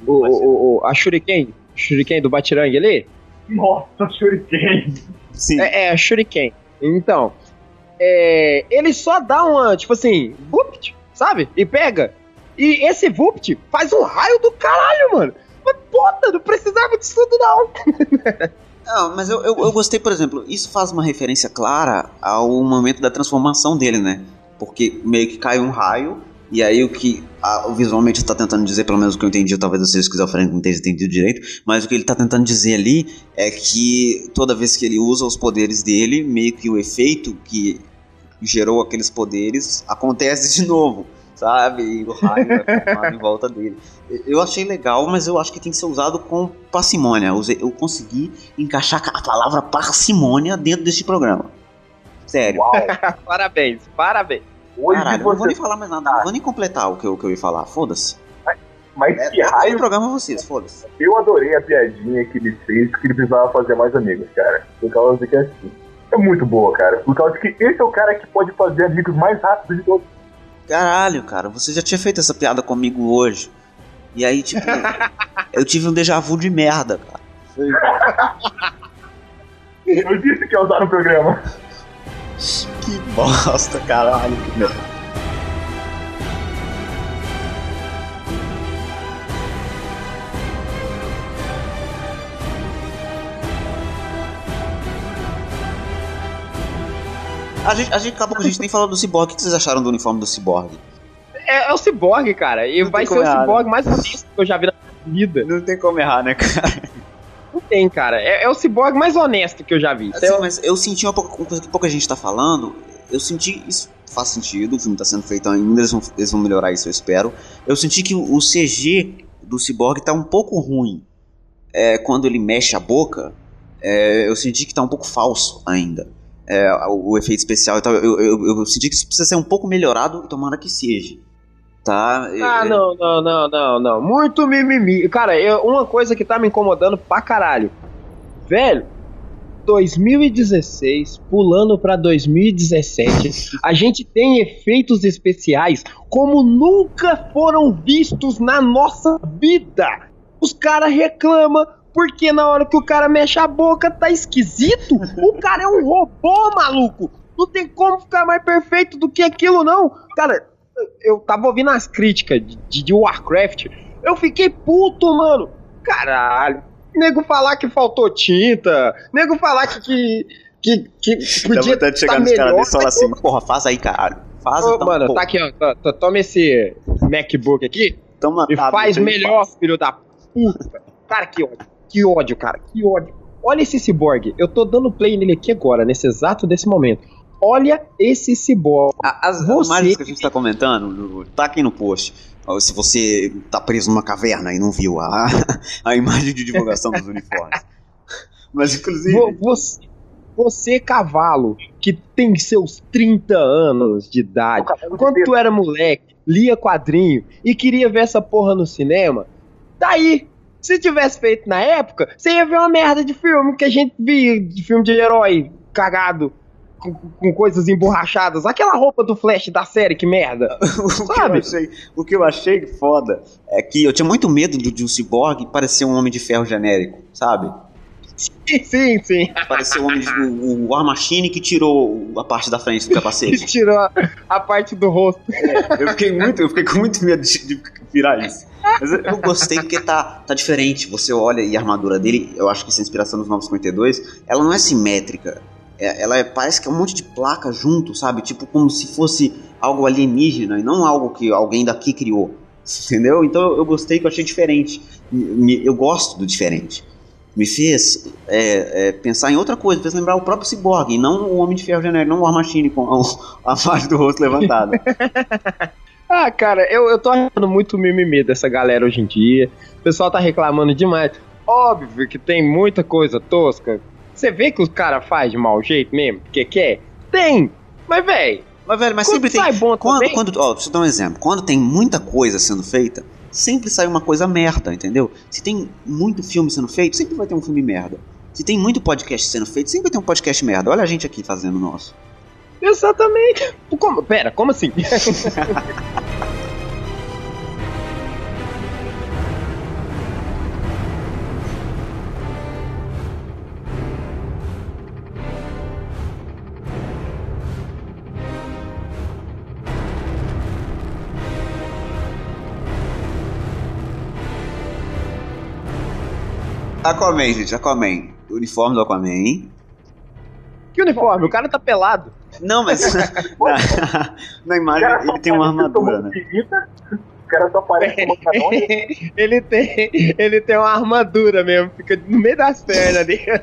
o, o- o- a Shuriken? Shuriken do Batirangue ali? Nossa, Shuriken. Sim. É, é a Shuriken. Então, é, ele só dá uma, tipo assim, vupt, sabe? E pega. E esse vupt faz um raio do caralho, mano. Mas puta, não precisava disso tudo não. Não, mas eu, eu, eu gostei, por exemplo, isso faz uma referência clara ao momento da transformação dele, né? Porque meio que cai um raio, e aí o que a- visualmente está tentando dizer, pelo menos o que eu entendi, talvez você esquizofrênico não tenha entendido direito, mas o que ele está tentando dizer ali é que toda vez que ele usa os poderes dele, meio que o efeito que gerou aqueles poderes acontece de novo. Sabe? E o raio é em volta dele. Eu achei legal, mas eu acho que tem que ser usado com parcimônia. Eu consegui encaixar a palavra parcimônia dentro desse programa. Sério. Uau. parabéns, parabéns. Hoje Caralho, eu não vou nem falar mais nada, não vou nem completar o que eu, que eu ia falar. Foda-se. Mas É, que é o raio. programa vocês, foda-se. Eu adorei a piadinha que ele fez, que ele precisava fazer mais amigos, cara. Por causa de que é assim. É muito boa, cara. Por causa de que esse é o cara que pode fazer amigos mais rápido de todos. Caralho, cara, você já tinha feito essa piada comigo hoje. E aí, tipo, eu tive um déjà vu de merda, cara. Eu disse que ia usar no programa. Que bosta, caralho. que merda. A gente, a gente acabou que a gente nem falou do Cyborg. O que vocês acharam do uniforme do Cyborg? É, é o Cyborg, cara. E Não vai ser o Cyborg mais honesto que eu já vi na minha vida. Não tem como errar, né, cara? Não tem, cara. É, é o Cyborg mais honesto que eu já vi. Assim, Então, mas eu senti uma, pouca- uma coisa que pouca gente tá falando. Eu senti. Isso faz sentido, o filme tá sendo feito ainda, eles vão, eles vão melhorar isso, eu espero. Eu senti que o, o CG do Cyborg tá um pouco ruim. É, quando ele mexe a boca, é, eu senti que tá um pouco falso ainda. É, o, o efeito especial e tal. Eu, eu, eu senti que isso precisa ser um pouco melhorado e tomara que seja. Tá? Ah, É, não, não, não, não, não. Muito mimimi. Cara, eu- uma coisa que tá me incomodando pra caralho. Velho, 2016, pulando pra 2017, a gente tem efeitos especiais como nunca foram vistos na nossa vida. Os caras reclamam porque na hora que o cara mexe a boca tá esquisito. O cara é um robô, maluco. Não tem como ficar mais perfeito do que aquilo, não. Cara, eu tava ouvindo as críticas de, de Warcraft. Eu fiquei puto, mano. Caralho. Nego falar que faltou tinta. Nego falar que. que que, que Dá podia vontade de chegar tá nos caras desse e falar assim, porra, faz aí, caralho. Faz Ô, então, mano, pô. tá aqui, ó. Toma esse MacBook aqui Toma e faz melhor, faz. filho da puta. Cara, que ódio. Que ódio, cara. Que ódio. Olha esse ciborgue. Eu tô dando play nele aqui agora, nesse exato desse momento. Olha esse ciborgue. As Você- imagens que a gente tá comentando, tá aqui no post. Se você tá preso numa caverna e não viu a, a imagem de divulgação dos uniformes. Mas, inclusive, Vo- Você, você, cavalo, que tem seus 30 anos de idade, quando tu era moleque, lia quadrinho e queria ver essa porra no cinema, daí, se tivesse feito na época, você ia ver uma merda de filme que a gente via, de filme de herói cagado. Com, com coisas emborrachadas, aquela roupa do Flash da série, que merda. o, que achei, o que eu achei foda é que eu tinha muito medo do, de um ciborgue parecer um homem de ferro genérico, sabe? Sim, sim. O homem de, o, o War Machine que tirou a parte da frente do capacete. tirou a, a parte do rosto. Eu fiquei muito, eu fiquei com muito medo de, de virar isso. Mas eu, gostei porque tá, tá diferente. Você olha e a armadura dele, eu acho que essa inspiração dos 952, ela não é simétrica. É- ela é- parece que é um monte de placa junto, sabe? Tipo como se fosse algo alienígena e não algo que alguém daqui criou. Entendeu? Então eu, gostei que eu achei diferente. Eu gosto do diferente. Me fez é, é, pensar em outra coisa, fez lembrar o próprio Cyborg, e não o Homem de Ferro genérico, não o War Machine com a, a parte do rosto levantada. Ah, cara, eu, eu tô achando muito mimimi dessa galera hoje em dia. O pessoal tá reclamando demais. Óbvio que tem muita coisa tosca. Você vê que os caras fazem de mau jeito mesmo, porque quer? Tem! Mas, véi, Mas, velho, mas sempre tem. bom Quando, também, quando, ó, deixa eu dar um exemplo. Quando tem muita coisa sendo feita, sempre sai uma coisa merda, entendeu? Se tem muito filme sendo feito, sempre vai ter um filme merda. Se tem muito podcast sendo feito, sempre vai ter um podcast merda. Olha a gente aqui fazendo o nosso. Exatamente. Como? Pera, como assim? Aquaman, gente, Aquaman. O uniforme do Aquaman. que uniforme? O cara tá pelado. Não, mas na, na imagem ele tem uma armadura, né? O cara só parece ele tem, ele tem uma armadura mesmo, fica no meio das pernas dele.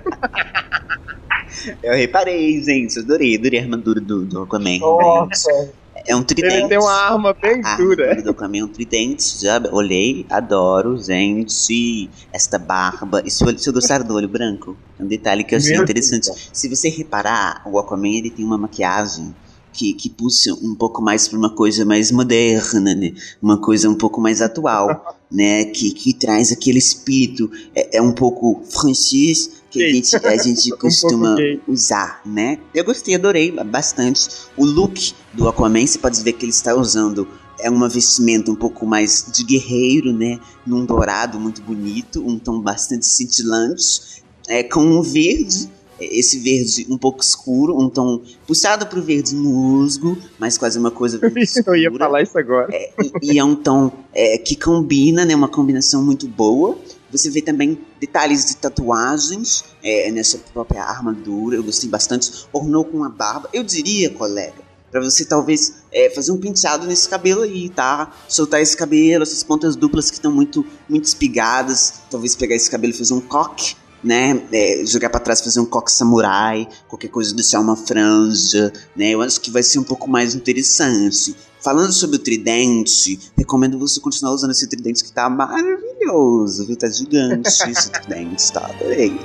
Eu reparei, gente. Eu adorei, adorei a armadura do, do Aquaman. Nossa. É um tridente. Ele tem uma arma bem A dura. armadura do Aquaman é um tridente, já olhei, adoro, gente. Esta barba. Isso, se eu gostar do olho branco, é um detalhe que eu achei Meu interessante. Se você reparar, o Aquaman ele tem uma maquiagem que, que puxa um pouco mais para uma coisa mais moderna, né? Uma coisa um pouco mais atual, né? Que, que traz aquele espírito. É, é um pouco francês que a gente, a gente costuma usar, né? Eu gostei, adorei bastante. O look do Aquaman, você pode ver que ele está usando é uma vestimenta um pouco mais de guerreiro, né? Num dourado muito bonito, um tom bastante cintilante, é, com um verde, é, esse verde um pouco escuro, um tom puxado pro verde musgo, mas quase uma coisa Eu ia falar isso agora. E, e é um tom é, que combina, né? Uma combinação muito boa. Você vê também detalhes de tatuagens é, nessa própria armadura. Eu gostei bastante. Ornou com a barba. Eu diria, colega, pra você talvez é, fazer um penteado nesse cabelo aí, tá? Soltar esse cabelo, essas pontas duplas que estão muito, muito espigadas. Talvez pegar esse cabelo e fazer um coque. Né, É, jogar pra trás, fazer um coque samurai, qualquer coisa, deixar uma franja, né? Eu acho que vai ser um pouco mais interessante. Falando sobre o tridente, recomendo você continuar usando esse tridente que tá maravilhoso, viu? Tá gigante esse tridente, tá? Adorei.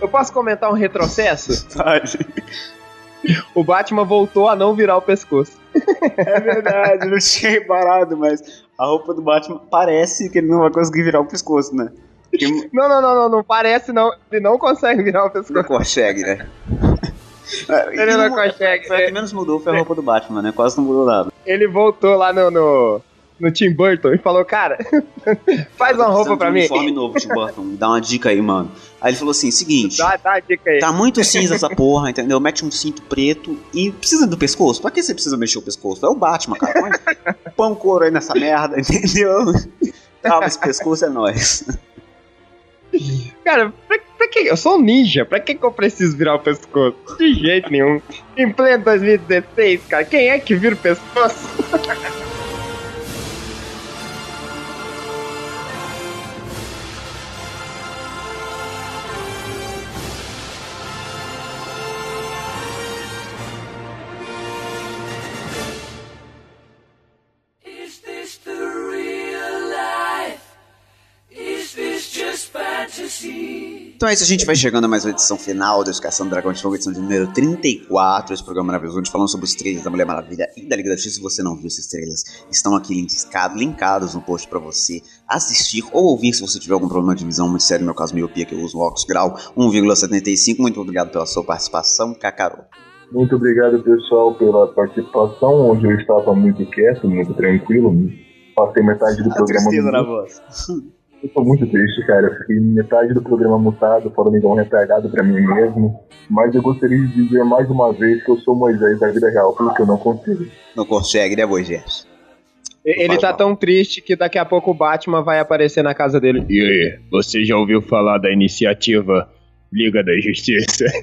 Eu posso comentar um retrocesso? Pode. O Batman voltou a não virar o pescoço. É verdade, não tinha reparado, mas a roupa do Batman parece que ele não vai conseguir virar o pescoço, né? Porque Não, não, não, não, não parece não. Ele não consegue virar o não pescoço. consegue, né? Ele não consegue. Foi a que menos mudou, foi a roupa do Batman, né? Quase não mudou nada. Ele voltou lá no, no, no Tim Burton e falou, cara, faz uma roupa pra um mim. uniforme novo, Tim Burton. Me dá uma dica aí, mano. Aí ele falou assim: seguinte. Dá, dá dica aí. Tá muito cinza essa porra, entendeu? Mete um cinto preto e precisa do pescoço. Pra que você precisa mexer o pescoço? É o Batman, cara. Põe, põe um couro aí nessa merda, entendeu? Calma, esse pescoço é nóis. Cara, pra, pra que? Eu sou um ninja, pra que, que eu preciso virar o pescoço? De jeito nenhum. Em pleno 2016, cara, quem é que vira o pescoço? Então é isso, a gente vai chegando a mais uma edição final da Educação do Dragão de Fogo, edição de número 34. Esse programa maravilhoso, onde falamos sobre os trailers da Mulher Maravilha e da Liga da Justiça. Se você não viu esses trailers, estão aqui linkado, linkados no post pra você assistir ou ouvir se você tiver algum problema de visão muito sério, no meu caso, miopia, que eu uso um óculos grau 1,75. Muito obrigado pela sua participação, Cacarô. Muito obrigado, pessoal, pela participação. Hoje eu estava muito quieto, muito tranquilo. Passei metade do A programa. tristeza na voz. Eu tô muito triste, cara. Eu fiquei metade do programa mutado, falando igual um retardado pra mim mesmo. Mas eu gostaria de dizer mais uma vez que eu sou Moisés da vida real, porque eu não consigo. Não consegue, né, Moisés? Ele tá tão triste que daqui a pouco o Batman vai aparecer na casa dele. E aí, você já ouviu falar da iniciativa Liga da Justiça?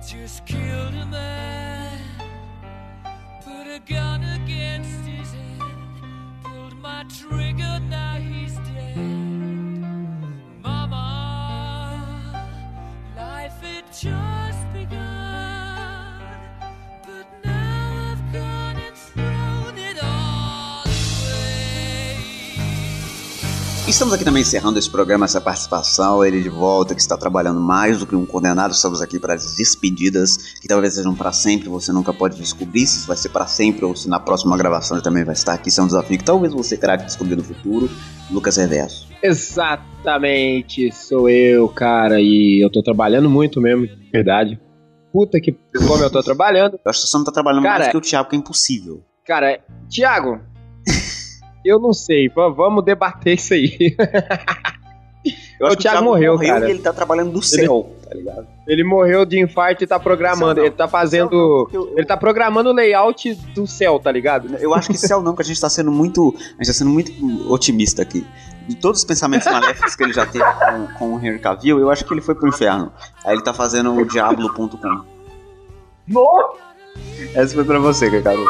Just killed a man, put a gun Estamos aqui também encerrando esse programa, essa participação, ele de volta, que está trabalhando mais do que um condenado. Estamos aqui para as despedidas, que talvez sejam para sempre. Você nunca pode descobrir se isso vai ser para sempre ou se na próxima gravação ele também vai estar aqui. Isso é um desafio que talvez você terá que descobrir no futuro. Lucas Reverso. Exatamente, sou eu, cara, e eu tô trabalhando muito mesmo, verdade. Puta que como eu tô trabalhando. Eu acho que você não está trabalhando Cara, mais que o Thiago, que é impossível. Cara, Thiago, eu não sei, v- vamos debater isso aí. Eu O acho que Thiago morreu, morreu cara. ele tá trabalhando do céu, tá ligado? Ele morreu de infarto e tá programando, Céu ele tá fazendo, Céu eu- ele tá programando o layout do céu, tá ligado? Eu acho que céu não, que a gente tá sendo muito. A gente tá sendo muito otimista aqui. De todos os pensamentos maléficos que ele já teve com, com o Henry Cavill, eu acho que ele foi pro inferno. Aí ele tá fazendo o Diablo.com. Nossa! Essa foi pra você, Cacaro.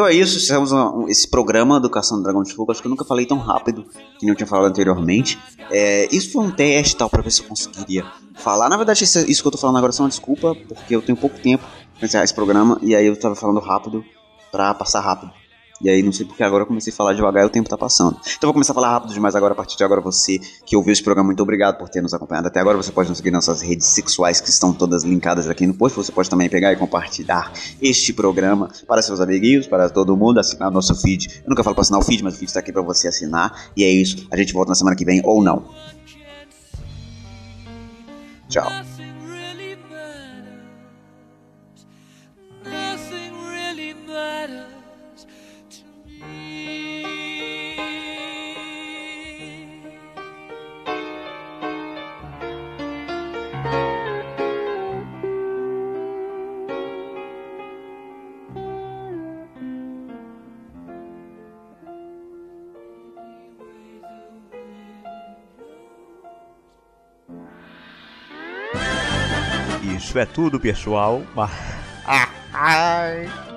Então é isso, fizemos um- esse programa do Caçando Dragão de Fogo. Acho que eu nunca falei tão rápido que não tinha falado anteriormente. É, isso foi um teste tal, pra ver se eu conseguiria falar. Na verdade, isso, que eu tô falando agora é só uma desculpa, porque eu tenho pouco tempo pra encerrar esse programa e aí eu tava falando rápido pra passar rápido. E aí não sei porque agora eu comecei a falar devagar e o tempo tá passando. Então vou começar a falar rápido demais agora. A partir de agora, você que ouviu esse programa, muito obrigado por ter nos acompanhado até agora. Você pode nos seguir nas nossas redes sexuais que estão todas linkadas aqui no post. Você pode também pegar e compartilhar este programa para seus amiguinhos, para todo mundo, assinar nosso feed. Eu nunca falo para assinar o feed, mas o feed está aqui para você assinar. E é isso. A gente volta na semana que vem ou não. Tchau. Isso é tudo, pessoal. Ah, ai.